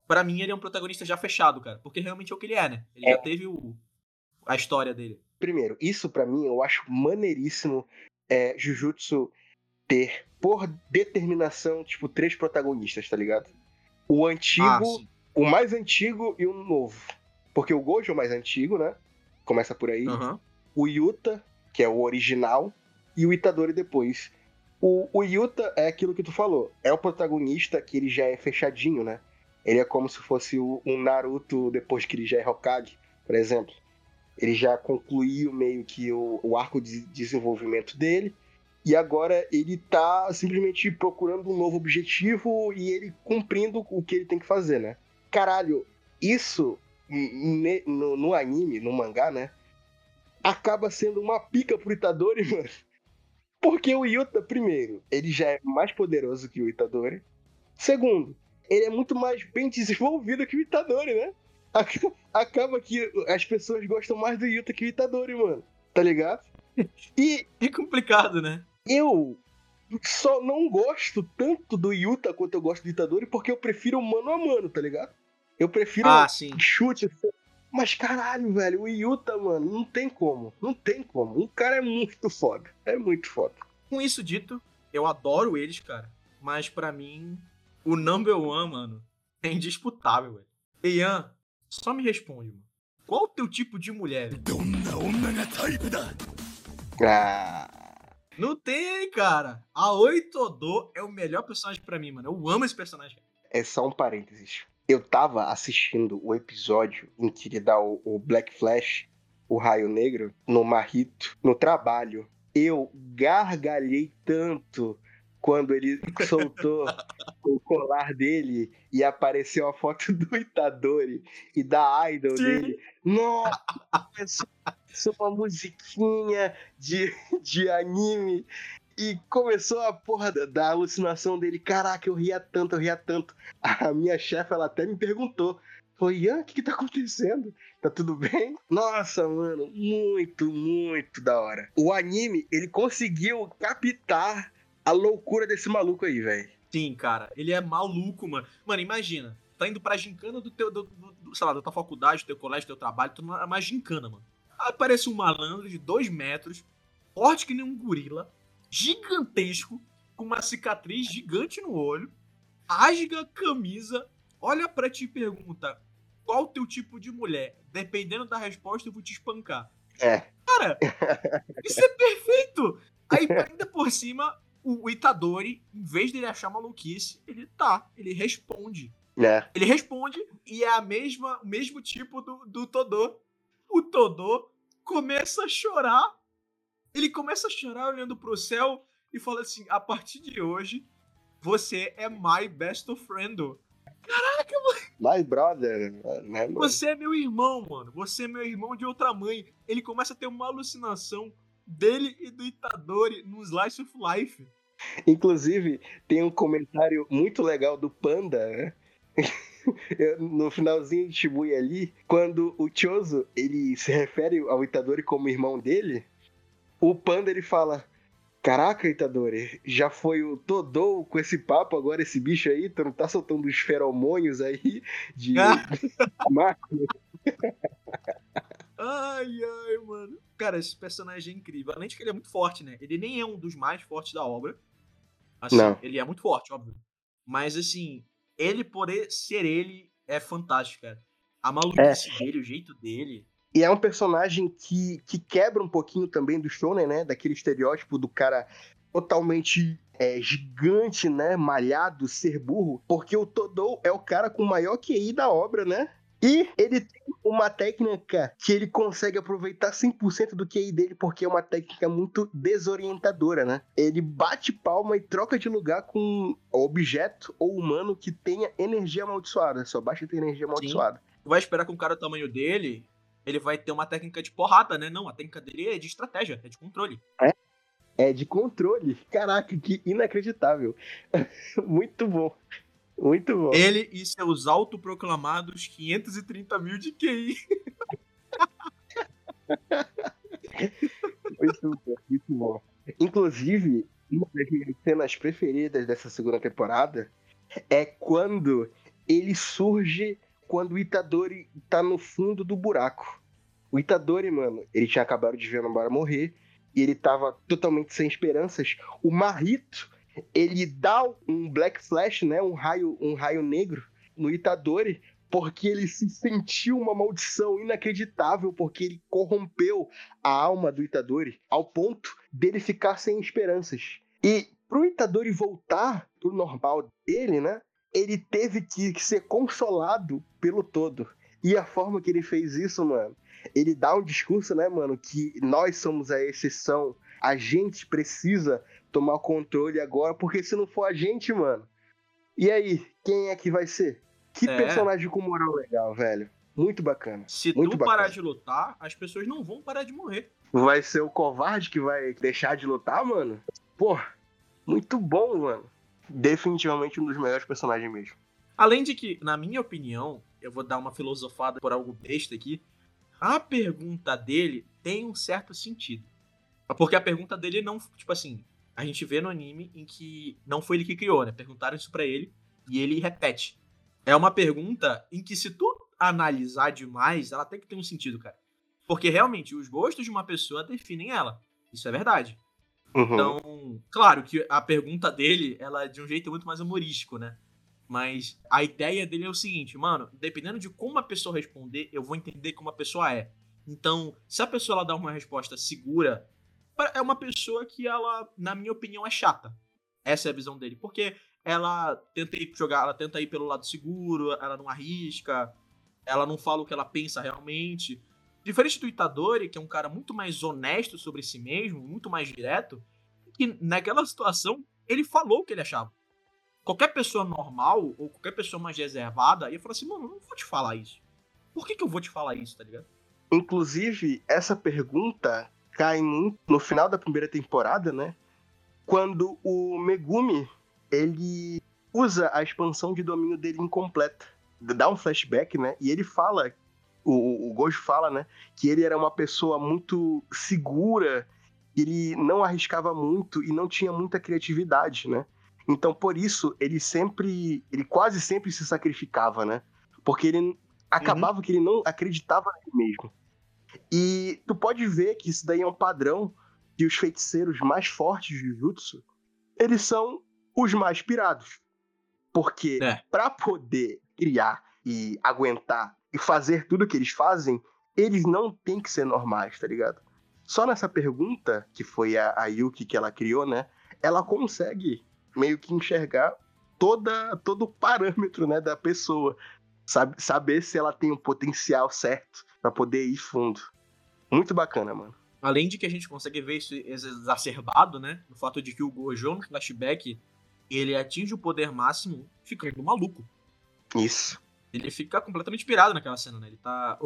Pra mim, ele é um protagonista já fechado, cara. Porque realmente é o que ele é, né? Ele é. já teve o, a história dele. Primeiro, isso para mim eu acho maneiríssimo é, Jujutsu ter, por determinação, tipo, três protagonistas, tá ligado? O antigo, ah, o mais antigo e o novo. Porque o Gojo é o mais antigo, né? Começa por aí. Uhum. O Yuta, que é o original, e o Itadori depois. O, o Yuta é aquilo que tu falou. É o protagonista que ele já é fechadinho, né? Ele é como se fosse o, um Naruto depois que ele já é Hokage, por exemplo. Ele já concluiu meio que o, o arco de desenvolvimento dele. E agora ele tá simplesmente procurando um novo objetivo e ele cumprindo o que ele tem que fazer, né? Caralho, isso no, no anime, no mangá, né? Acaba sendo uma pica pro Itadori, mano. Porque o Yuta, primeiro, ele já é mais poderoso que o Itadori. Segundo, ele é muito mais bem desenvolvido que o Itadori, né? Acaba que as pessoas gostam mais do Yuta que o Itadori, mano. Tá ligado? E. É complicado, né? Eu só não gosto tanto do Yuta quanto eu gosto do Itadori porque eu prefiro mano a mano, tá ligado? Eu prefiro ah, chute. Mas caralho, velho, o Yuta, mano, não tem como. Não tem como. O cara é muito foda. É muito foda. Com isso dito, eu adoro eles, cara. Mas para mim, o number one, mano, é indisputável, velho. Ian, só me responde, mano. Qual o teu tipo de mulher? Ah, Não tem, cara. A Oi Todo é o melhor personagem pra mim, mano. Eu amo esse personagem. é só um parênteses. Eu tava assistindo o episódio em que ele dá o, o Black Flash, o Raio Negro, no Marrito, no trabalho. Eu gargalhei tanto quando ele soltou o colar dele e apareceu a foto do Itadori e da idol Sim. dele. Nossa, começou uma musiquinha de, de anime e começou a porra da, alucinação dele. Caraca, eu ria tanto, eu ria tanto. A minha chefe, ela até me perguntou. Falou, Ian, o que, que tá acontecendo? Tá tudo bem? Nossa, mano, muito, muito da hora. O anime, ele conseguiu captar a loucura desse maluco aí, velho. Sim, cara. Ele é maluco, mano. Mano, imagina. Tá indo pra gincana do teu, do, do- do- sei lá, da tua faculdade, do teu colégio, do teu trabalho, tu não é mais gincana, mano. Aí Aparece um malandro de dois metros, forte que nem um gorila, gigantesco, com uma cicatriz gigante no olho, rasga a camisa, olha pra ti e pergunta qual o teu tipo de mulher. Dependendo da resposta, eu vou te espancar. É. Cara, isso é perfeito! Aí, ainda por cima, o Itadori, em vez dele achar maluquice, ele tá, ele responde. Né? Ele responde e é a mesma, o mesmo tipo do, do Todô. O Todô começa a chorar. Ele começa a chorar olhando pro céu e fala assim: a partir de hoje, você é my best friend. My brother, né, mano? Você é meu irmão, mano. Você é meu irmão de outra mãe. Ele começa a ter uma alucinação dele e do Itadori no Slice of Life. Inclusive, tem um comentário muito legal do Panda, né? No finalzinho de Shibuya ali, quando o Chozo, ele se refere ao Itadori como irmão dele, o Panda ele fala: Caraca, Itadori, já foi o Todou com esse papo agora, esse bicho aí, tu não tá soltando os feromônios aí de Ah. máquina? Ai, ai, mano. Cara, esse personagem é incrível. Além de que ele é muito forte, né? Ele nem é um dos mais fortes da obra. Assim, Não. ele é muito forte, óbvio. Mas, assim, ele poder ser ele é fantástico, cara. A maluquice dele, o jeito dele. E é um personagem que, que quebra um pouquinho também do shonen, né? Daquele estereótipo do cara totalmente é, gigante, né? Malhado, ser burro. Porque o Todou é o cara com o maior QI da obra, né? E ele tem uma técnica que ele consegue aproveitar 100% do QI dele, porque é uma técnica muito desorientadora, né? Ele bate palma e troca de lugar com objeto ou humano que tenha energia amaldiçoada. Só basta ter energia amaldiçoada. Tu vai esperar que um cara do tamanho dele, ele vai ter uma técnica de porrada, né? Não, a técnica dele é de estratégia, é de controle. É de controle. Caraca, que inacreditável. Muito bom. Muito bom. Ele e seus autoproclamados 530 mil de QI. Muito bom, muito bom. Inclusive, uma das minhas cenas preferidas dessa segunda temporada é quando ele surge quando o Itadori tá no fundo do buraco. O Itadori, mano, ele tinha acabado de ver a Nobara morrer e ele tava totalmente sem esperanças. O Marrito, ele dá um Black Flash, né, um raio, um raio negro no Itadori porque ele se sentiu uma maldição inacreditável porque ele corrompeu a alma do Itadori ao ponto dele ficar sem esperanças. E pro Itadori voltar pro normal dele, né? Ele teve que ser consolado pelo todo. E a forma que ele fez isso, mano, ele dá um discurso, né, mano, que nós somos a exceção. A gente precisa tomar o controle agora, porque se não for a gente, mano. E aí, quem é que vai ser? Que É. personagem com moral legal, velho. Muito bacana. Se Muito tu bacana. parar de lutar, as pessoas não vão parar de morrer. Vai ser o covarde que vai deixar de lutar, mano? Pô, muito bom, mano. Definitivamente um dos melhores personagens mesmo. Além de que, na minha opinião, eu vou dar uma filosofada por algo besta aqui. A pergunta dele tem um certo sentido. Porque a pergunta dele não, tipo assim, a gente vê no anime em que não foi ele que criou, né? Perguntaram isso pra ele e ele repete. É uma pergunta em que se tu analisar demais, ela tem que ter um sentido, cara. Porque realmente os gostos de uma pessoa definem ela. Isso é verdade. Uhum. Então, claro que a pergunta dele, ela é de um jeito muito mais humorístico, né? Mas a ideia dele é o seguinte, mano, dependendo de como a pessoa responder, eu vou entender como a pessoa é. Então, se a pessoa ela dá uma resposta segura, é uma pessoa que ela, na minha opinião, é chata. Essa é a visão dele. Porque ela tenta ir jogar, ela tenta ir pelo lado seguro, ela não arrisca, ela não fala o que ela pensa realmente. Diferente do Itadori, que é um cara muito mais honesto sobre si mesmo, muito mais direto, que naquela situação ele falou o que ele achava. Qualquer pessoa normal, ou qualquer pessoa mais reservada, ia falar assim, mano, não vou te falar isso. Por que, que eu vou te falar isso, tá ligado? Inclusive, essa pergunta cai no final da primeira temporada, né? Quando o Megumi, ele usa a expansão de domínio dele incompleta. Dá um flashback, né? E ele fala, o, o Gojo fala, né? Que ele era uma pessoa muito segura, ele não arriscava muito e não tinha muita criatividade, né? Então, por isso, ele sempre, ele quase sempre se sacrificava, né? Porque ele acabava uhum. que ele não acreditava nele mesmo. E tu pode ver que isso daí é um padrão que os feiticeiros mais fortes de Jutsu, eles são os mais pirados. Porque é. para poder criar e aguentar e fazer tudo que eles fazem, eles não têm que ser normais, tá ligado? Só nessa pergunta, que foi a, a Yuki que ela criou, né? Ela consegue meio que enxergar toda, todo o parâmetro né, da pessoa. Sabe, saber se ela tem o potencial certo para poder ir fundo. Muito bacana, mano. Além de que a gente consegue ver isso exacerbado, né? No fato de que o Gojo, no flashback, ele atinge o poder máximo ficando maluco. Isso. Ele fica completamente pirado naquela cena, né? Ele tá.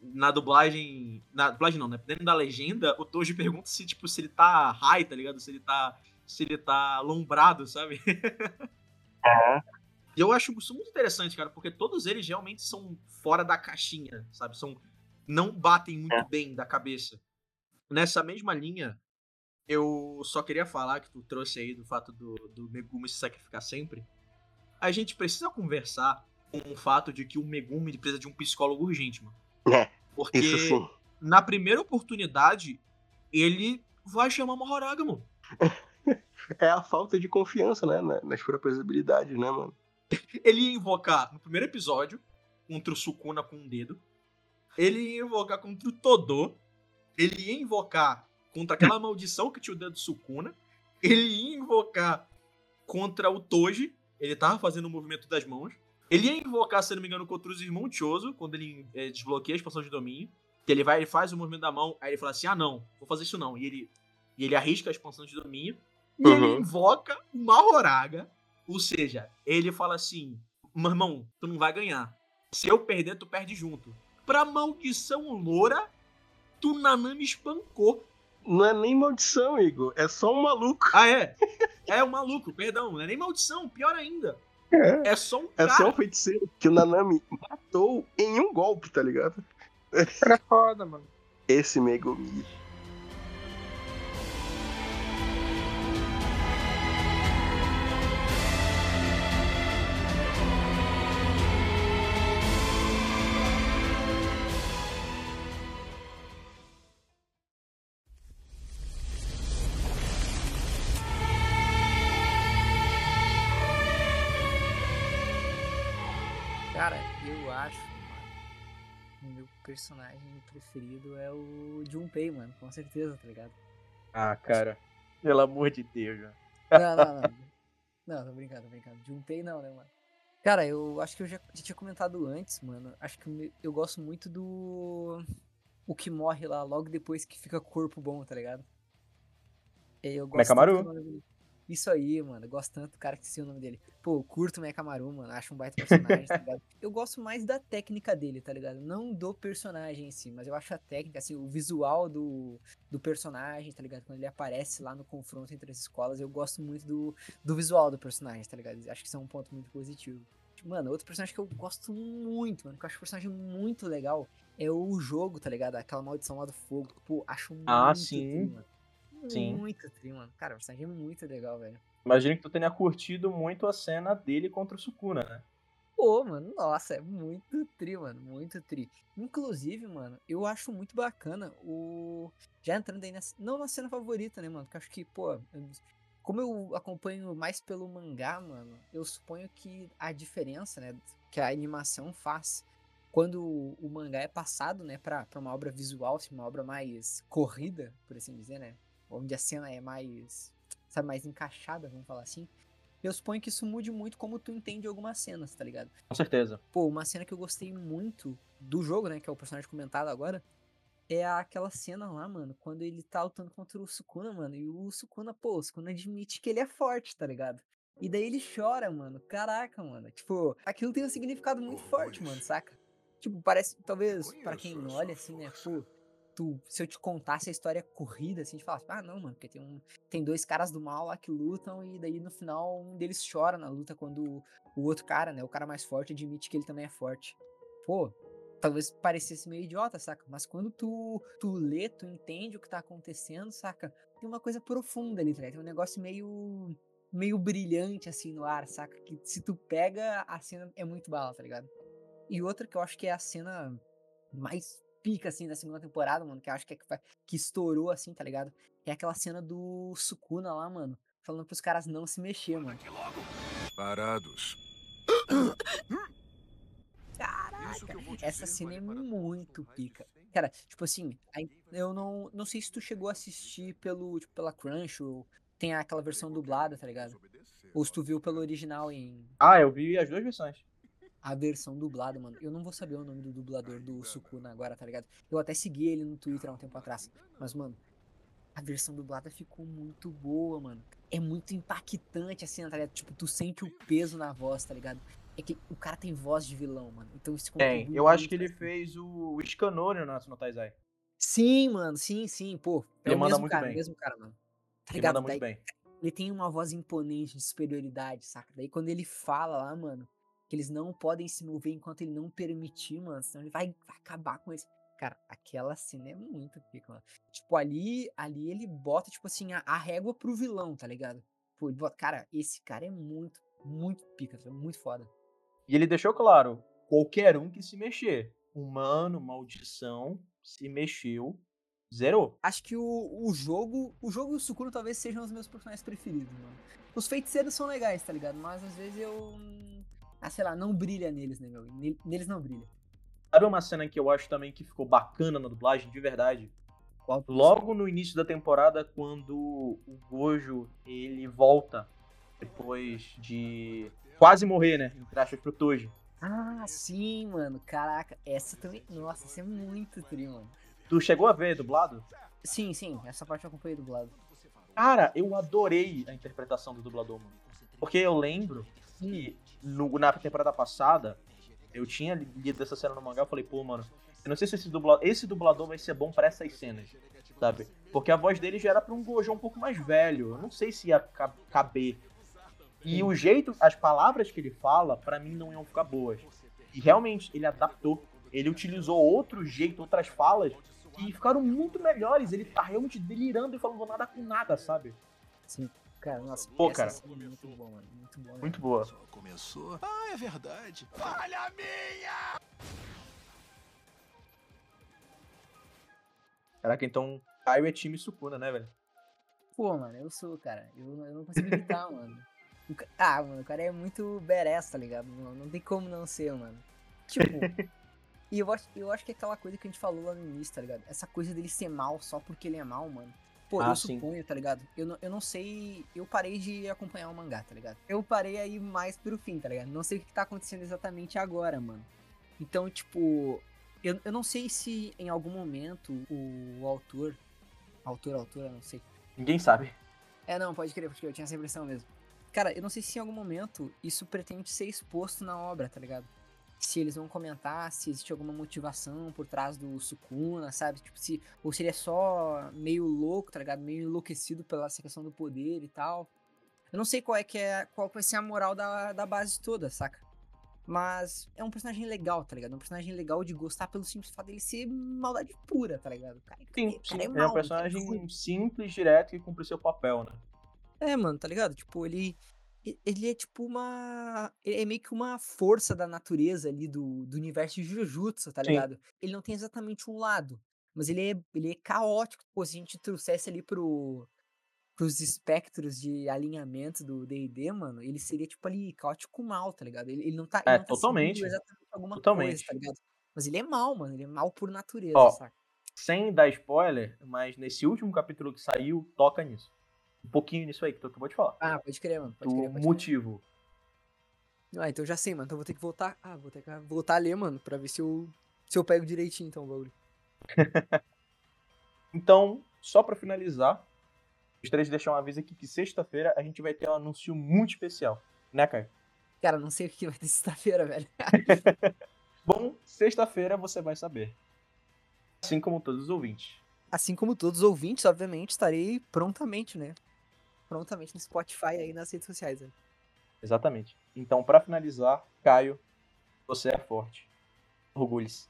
Na dublagem. Na dublagem não, né? Dentro da legenda, o Toji pergunta se, tipo, se ele tá high, tá ligado? Se ele tá se ele tá lombrado, sabe? É. E eu acho isso muito interessante, cara, porque todos eles realmente são fora da caixinha, sabe? São não batem muito é. bem da cabeça. Nessa mesma linha, eu só queria falar que tu trouxe aí do fato do, do Megumi se sacrificar sempre. A gente precisa conversar com o fato de que o Megumi precisa de um psicólogo urgente, mano. É. Porque na primeira oportunidade, ele vai chamar uma Horaga, mano. é a falta de confiança, né? Nas próprias habilidades, né, mano? Ele ia invocar no primeiro episódio contra o Sukuna com um dedo. Ele ia invocar contra o Todô. Ele ia invocar contra aquela maldição que tinha o dedo do Sukuna. Ele ia invocar contra o Toji. Ele tava fazendo o movimento das mãos. Ele ia invocar, se não me engano, os irmãos Choso, quando ele é, desbloqueia a expansão de domínio. Que ele vai, ele faz o movimento da mão, aí ele fala assim: ah, não, vou fazer isso não. E ele, e ele arrisca a expansão de domínio. E uhum. ele invoca o Mahoraga. Ou seja, ele fala assim: meu irmão, tu não vai ganhar. Se eu perder, tu perde junto. Pra maldição loura, tu Nanami espancou. Não é nem maldição, Igor. É só um maluco. Ah, é? É um maluco, perdão. Não é nem maldição, pior ainda. É, é só um cara. É só um feiticeiro que o Nanami matou em um golpe, tá ligado? É foda, mano. Esse Megumi. Personagem preferido é o Junpei, mano, com certeza, tá ligado? Ah, cara. Pelo amor de Deus, mano. Não, não, não. Não, tô brincando, tô brincando. Junpei não, né, mano? Cara, eu acho que eu já, já tinha comentado antes, mano. Acho que eu, eu gosto muito do. O que morre lá logo depois que fica corpo bom, tá ligado? Eu gosto Mekamaru. Isso aí, mano. gosto tanto do cara que esqueci o nome dele. Pô, curto o Mekamaru, mano. Acho um baita personagem, tá ligado? Eu gosto mais da técnica dele, tá ligado? Não do personagem em si, mas eu acho a técnica, assim, o visual do, do personagem, tá ligado? Quando ele aparece lá no confronto entre as escolas, eu gosto muito do, do visual do personagem, tá ligado? Acho que isso é um ponto muito positivo. Mano, outro personagem que eu gosto muito, mano, que eu acho um personagem muito legal, é o jogo, tá ligado? Aquela maldição lá do fogo. Pô, acho ah, muito. Ah, sim. mano. Sim. Muito tri, mano. Cara, o personagem é muito legal, velho. Imagino que tu tenha curtido muito a cena dele contra o Sukuna, né? Pô, mano, nossa, é muito tri, mano, muito tri. Inclusive, mano, eu acho muito bacana o. Já entrando aí nessa. Não na cena favorita, né, mano? Porque acho que, pô, como eu acompanho mais pelo mangá, mano, eu suponho que a diferença, né, que a animação faz quando o mangá é passado, né, pra, pra uma obra visual, assim, uma obra mais corrida, por assim dizer, né, onde a cena é mais, sabe, mais encaixada, vamos falar assim, eu suponho que isso mude muito como tu entende algumas cenas, tá ligado? Com certeza. Pô, uma cena que eu gostei muito do jogo, né, que é o personagem comentado agora, é aquela cena lá, mano, quando ele tá lutando contra o Sukuna, mano, e o Sukuna, pô, o Sukuna admite que ele é forte, tá ligado? E daí ele chora, mano. Caraca, mano. Tipo, aquilo tem um significado muito forte, mano, saca? Tipo, parece, talvez, para quem olha assim, né, pô, tu, se eu te contasse a história corrida, assim, a gente fala, ah, não, mano, porque tem, um, tem dois caras do mal lá que lutam e daí no final um deles chora na luta quando o, o outro cara, né, o cara mais forte, admite que ele também é forte. Pô, talvez parecesse meio idiota, saca? Mas quando tu, tu lê, tu entende o que tá acontecendo, saca? Tem uma coisa profunda ali, tá? Tem um negócio meio meio brilhante assim no ar, saca? Que se tu pega, a cena é muito bala, tá ligado? E outra que eu acho que é a cena mais pica, assim, da segunda temporada, mano, que eu acho que é que, que estourou, assim, tá ligado? É aquela cena do Sukuna lá, mano, falando pros caras não se mexer, mano. Parados. Caraca, essa cena é muito pica. Cara, tipo assim, eu não, não sei se tu chegou a assistir pelo, tipo, pela Crunch ou tem aquela versão dublada, tá ligado? Ou se tu viu pelo original em. Ah, eu vi as duas versões. A versão dublada, mano. Eu não vou saber o nome do dublador do Sukuna agora, tá ligado? Eu até segui ele no Twitter há um tempo atrás. Mas, mano, a versão dublada ficou muito boa, mano. É muito impactante a cena, tá ligado? Tipo, tu sente o peso na voz, tá ligado? É que o cara tem voz de vilão, mano. Então isso Tem. Eu acho que ele fez o, o Scanone no National Taizai. Sim, mano. Sim, sim. Pô, é ele o manda muito cara, bem. mesmo cara, mano. Tá Ele ligado? manda muito Daí, bem. ele tem uma voz imponente de superioridade, saca? Daí quando ele fala lá, mano, que eles não podem se mover enquanto ele não permitir, mano, senão ele vai, vai acabar com eles. Cara, aquela cena é muito pica, mano. Tipo, ali, ali ele bota, tipo assim, a, a régua pro vilão, tá ligado? Pô, ele bota, cara, esse cara é muito, muito pica, tá? muito foda. E ele deixou claro, qualquer um que se mexer. Humano, maldição, se mexeu, zerou. Acho que o, o jogo, o jogo e o Sukuro talvez sejam os meus personagens preferidos, mano. Os feiticeiros são legais, tá ligado? Mas às vezes eu. Ah, sei lá, não brilha neles, né, meu? Ne- Neles não brilha. Sabe uma cena que eu acho também que ficou bacana na dublagem, de verdade? Qual? Logo no início da temporada, quando o Gojo ele volta depois de quase morrer, né? Entre aspas, pro Toji. Ah, sim, mano. Caraca, essa também. Nossa, essa é muito tri, mano. Tu chegou a ver dublado? Sim, sim, essa parte eu acompanhei dublado. Cara, eu adorei a interpretação do dublador, mano. Porque eu lembro que no- na temporada passada, eu tinha lido essa cena no mangá, eu falei, pô, mano, eu não sei se esse dublador, esse dublador vai ser bom pra essas cenas, sabe? Porque a voz dele já era pra um Gojo um pouco mais velho, eu não sei se ia ca- caber. E o jeito, as palavras que ele fala, pra mim não iam ficar boas. E realmente, ele adaptou. Ele utilizou outro jeito, outras falas, que ficaram muito melhores. Ele tá realmente delirando e falando nada com nada, sabe? Sim. Cara, nossa, Pô, essa cara. cena é muito boa, mano. Muito boa. Muito boa. Só começou. Ah, é verdade. Falha minha! Caraca, então Caio é time Sukuna, né, velho? Pô, mano, eu sou, cara. Eu, eu não consigo evitar, mano. Ah, mano, o cara é muito badass, tá ligado? Não, não tem como não ser, mano. Tipo. e eu acho, eu acho que é aquela coisa que a gente falou lá no início, tá ligado? Essa coisa dele ser mal só porque ele é mal, mano. Pô, Ah, eu sim. suponho, tá ligado? Eu não, eu não sei. Eu parei de acompanhar o mangá, tá ligado? Eu parei aí mais pro fim, tá ligado? Não sei o que tá acontecendo exatamente agora, mano. Então, tipo. Eu, eu não sei se em algum momento o, autor. Autor, autora, não sei. Ninguém sabe. É, não, pode crer, porque eu tinha essa impressão mesmo. Cara, eu não sei se em algum momento isso pretende ser exposto na obra, tá ligado? Se eles vão comentar se existe alguma motivação por trás do Sukuna, sabe? Tipo, se. Ou se ele é só meio louco, tá ligado? Meio enlouquecido pela essa questão do poder e tal. Eu não sei qual é que é. qual vai ser a moral da, da base toda, saca? Mas é um personagem legal, tá ligado? É um personagem legal de gostar pelo simples fato dele ser maldade pura, tá ligado? Cara, Sim, sim. cara é um mal, o cara é ruim. personagem simples, direto, que cumpre seu papel, né? É, mano, tá ligado? Tipo, ele. Ele é tipo uma. Ele é meio que uma força da natureza ali do, do universo de Jujutsu, tá Sim. ligado? Ele não tem exatamente um lado. Mas ele é, ele é caótico. Pô, se a gente trouxesse ali pro. pros espectros de alinhamento do D&D, mano, ele seria tipo ali caótico mal, tá ligado? Ele, ele não tá, ele É, não tá totalmente. exatamente alguma Totalmente. coisa, tá ligado? Mas ele é mal, mano, ele é mal por natureza, Ó, saca? Sem dar spoiler, mas nesse último capítulo que saiu, toca nisso. Um pouquinho nisso aí que tu acabou de falar. Ah, pode crer, mano, pode Do crer, pode crer. motivo. Ah, então já sei, mano, então vou ter que voltar, ah, vou ter que voltar a ler, mano, pra ver se eu, se eu pego direitinho, então, o bagulho. Então, só pra finalizar, gostaria de deixar um aviso aqui que sexta-feira a gente vai ter um anúncio muito especial. Né, Caio? Cara, não sei o que vai ter sexta-feira, velho. Bom, sexta-feira você vai saber. Assim como todos os ouvintes. Assim como todos os ouvintes, obviamente, estarei prontamente, né? Prontamente no Spotify aí nas redes sociais, né? Exatamente. Então, pra finalizar, Caio, você é forte. Orgulhe-se.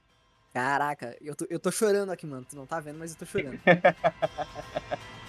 Caraca, eu tô, eu tô chorando aqui, mano. Tu não tá vendo, mas eu tô chorando.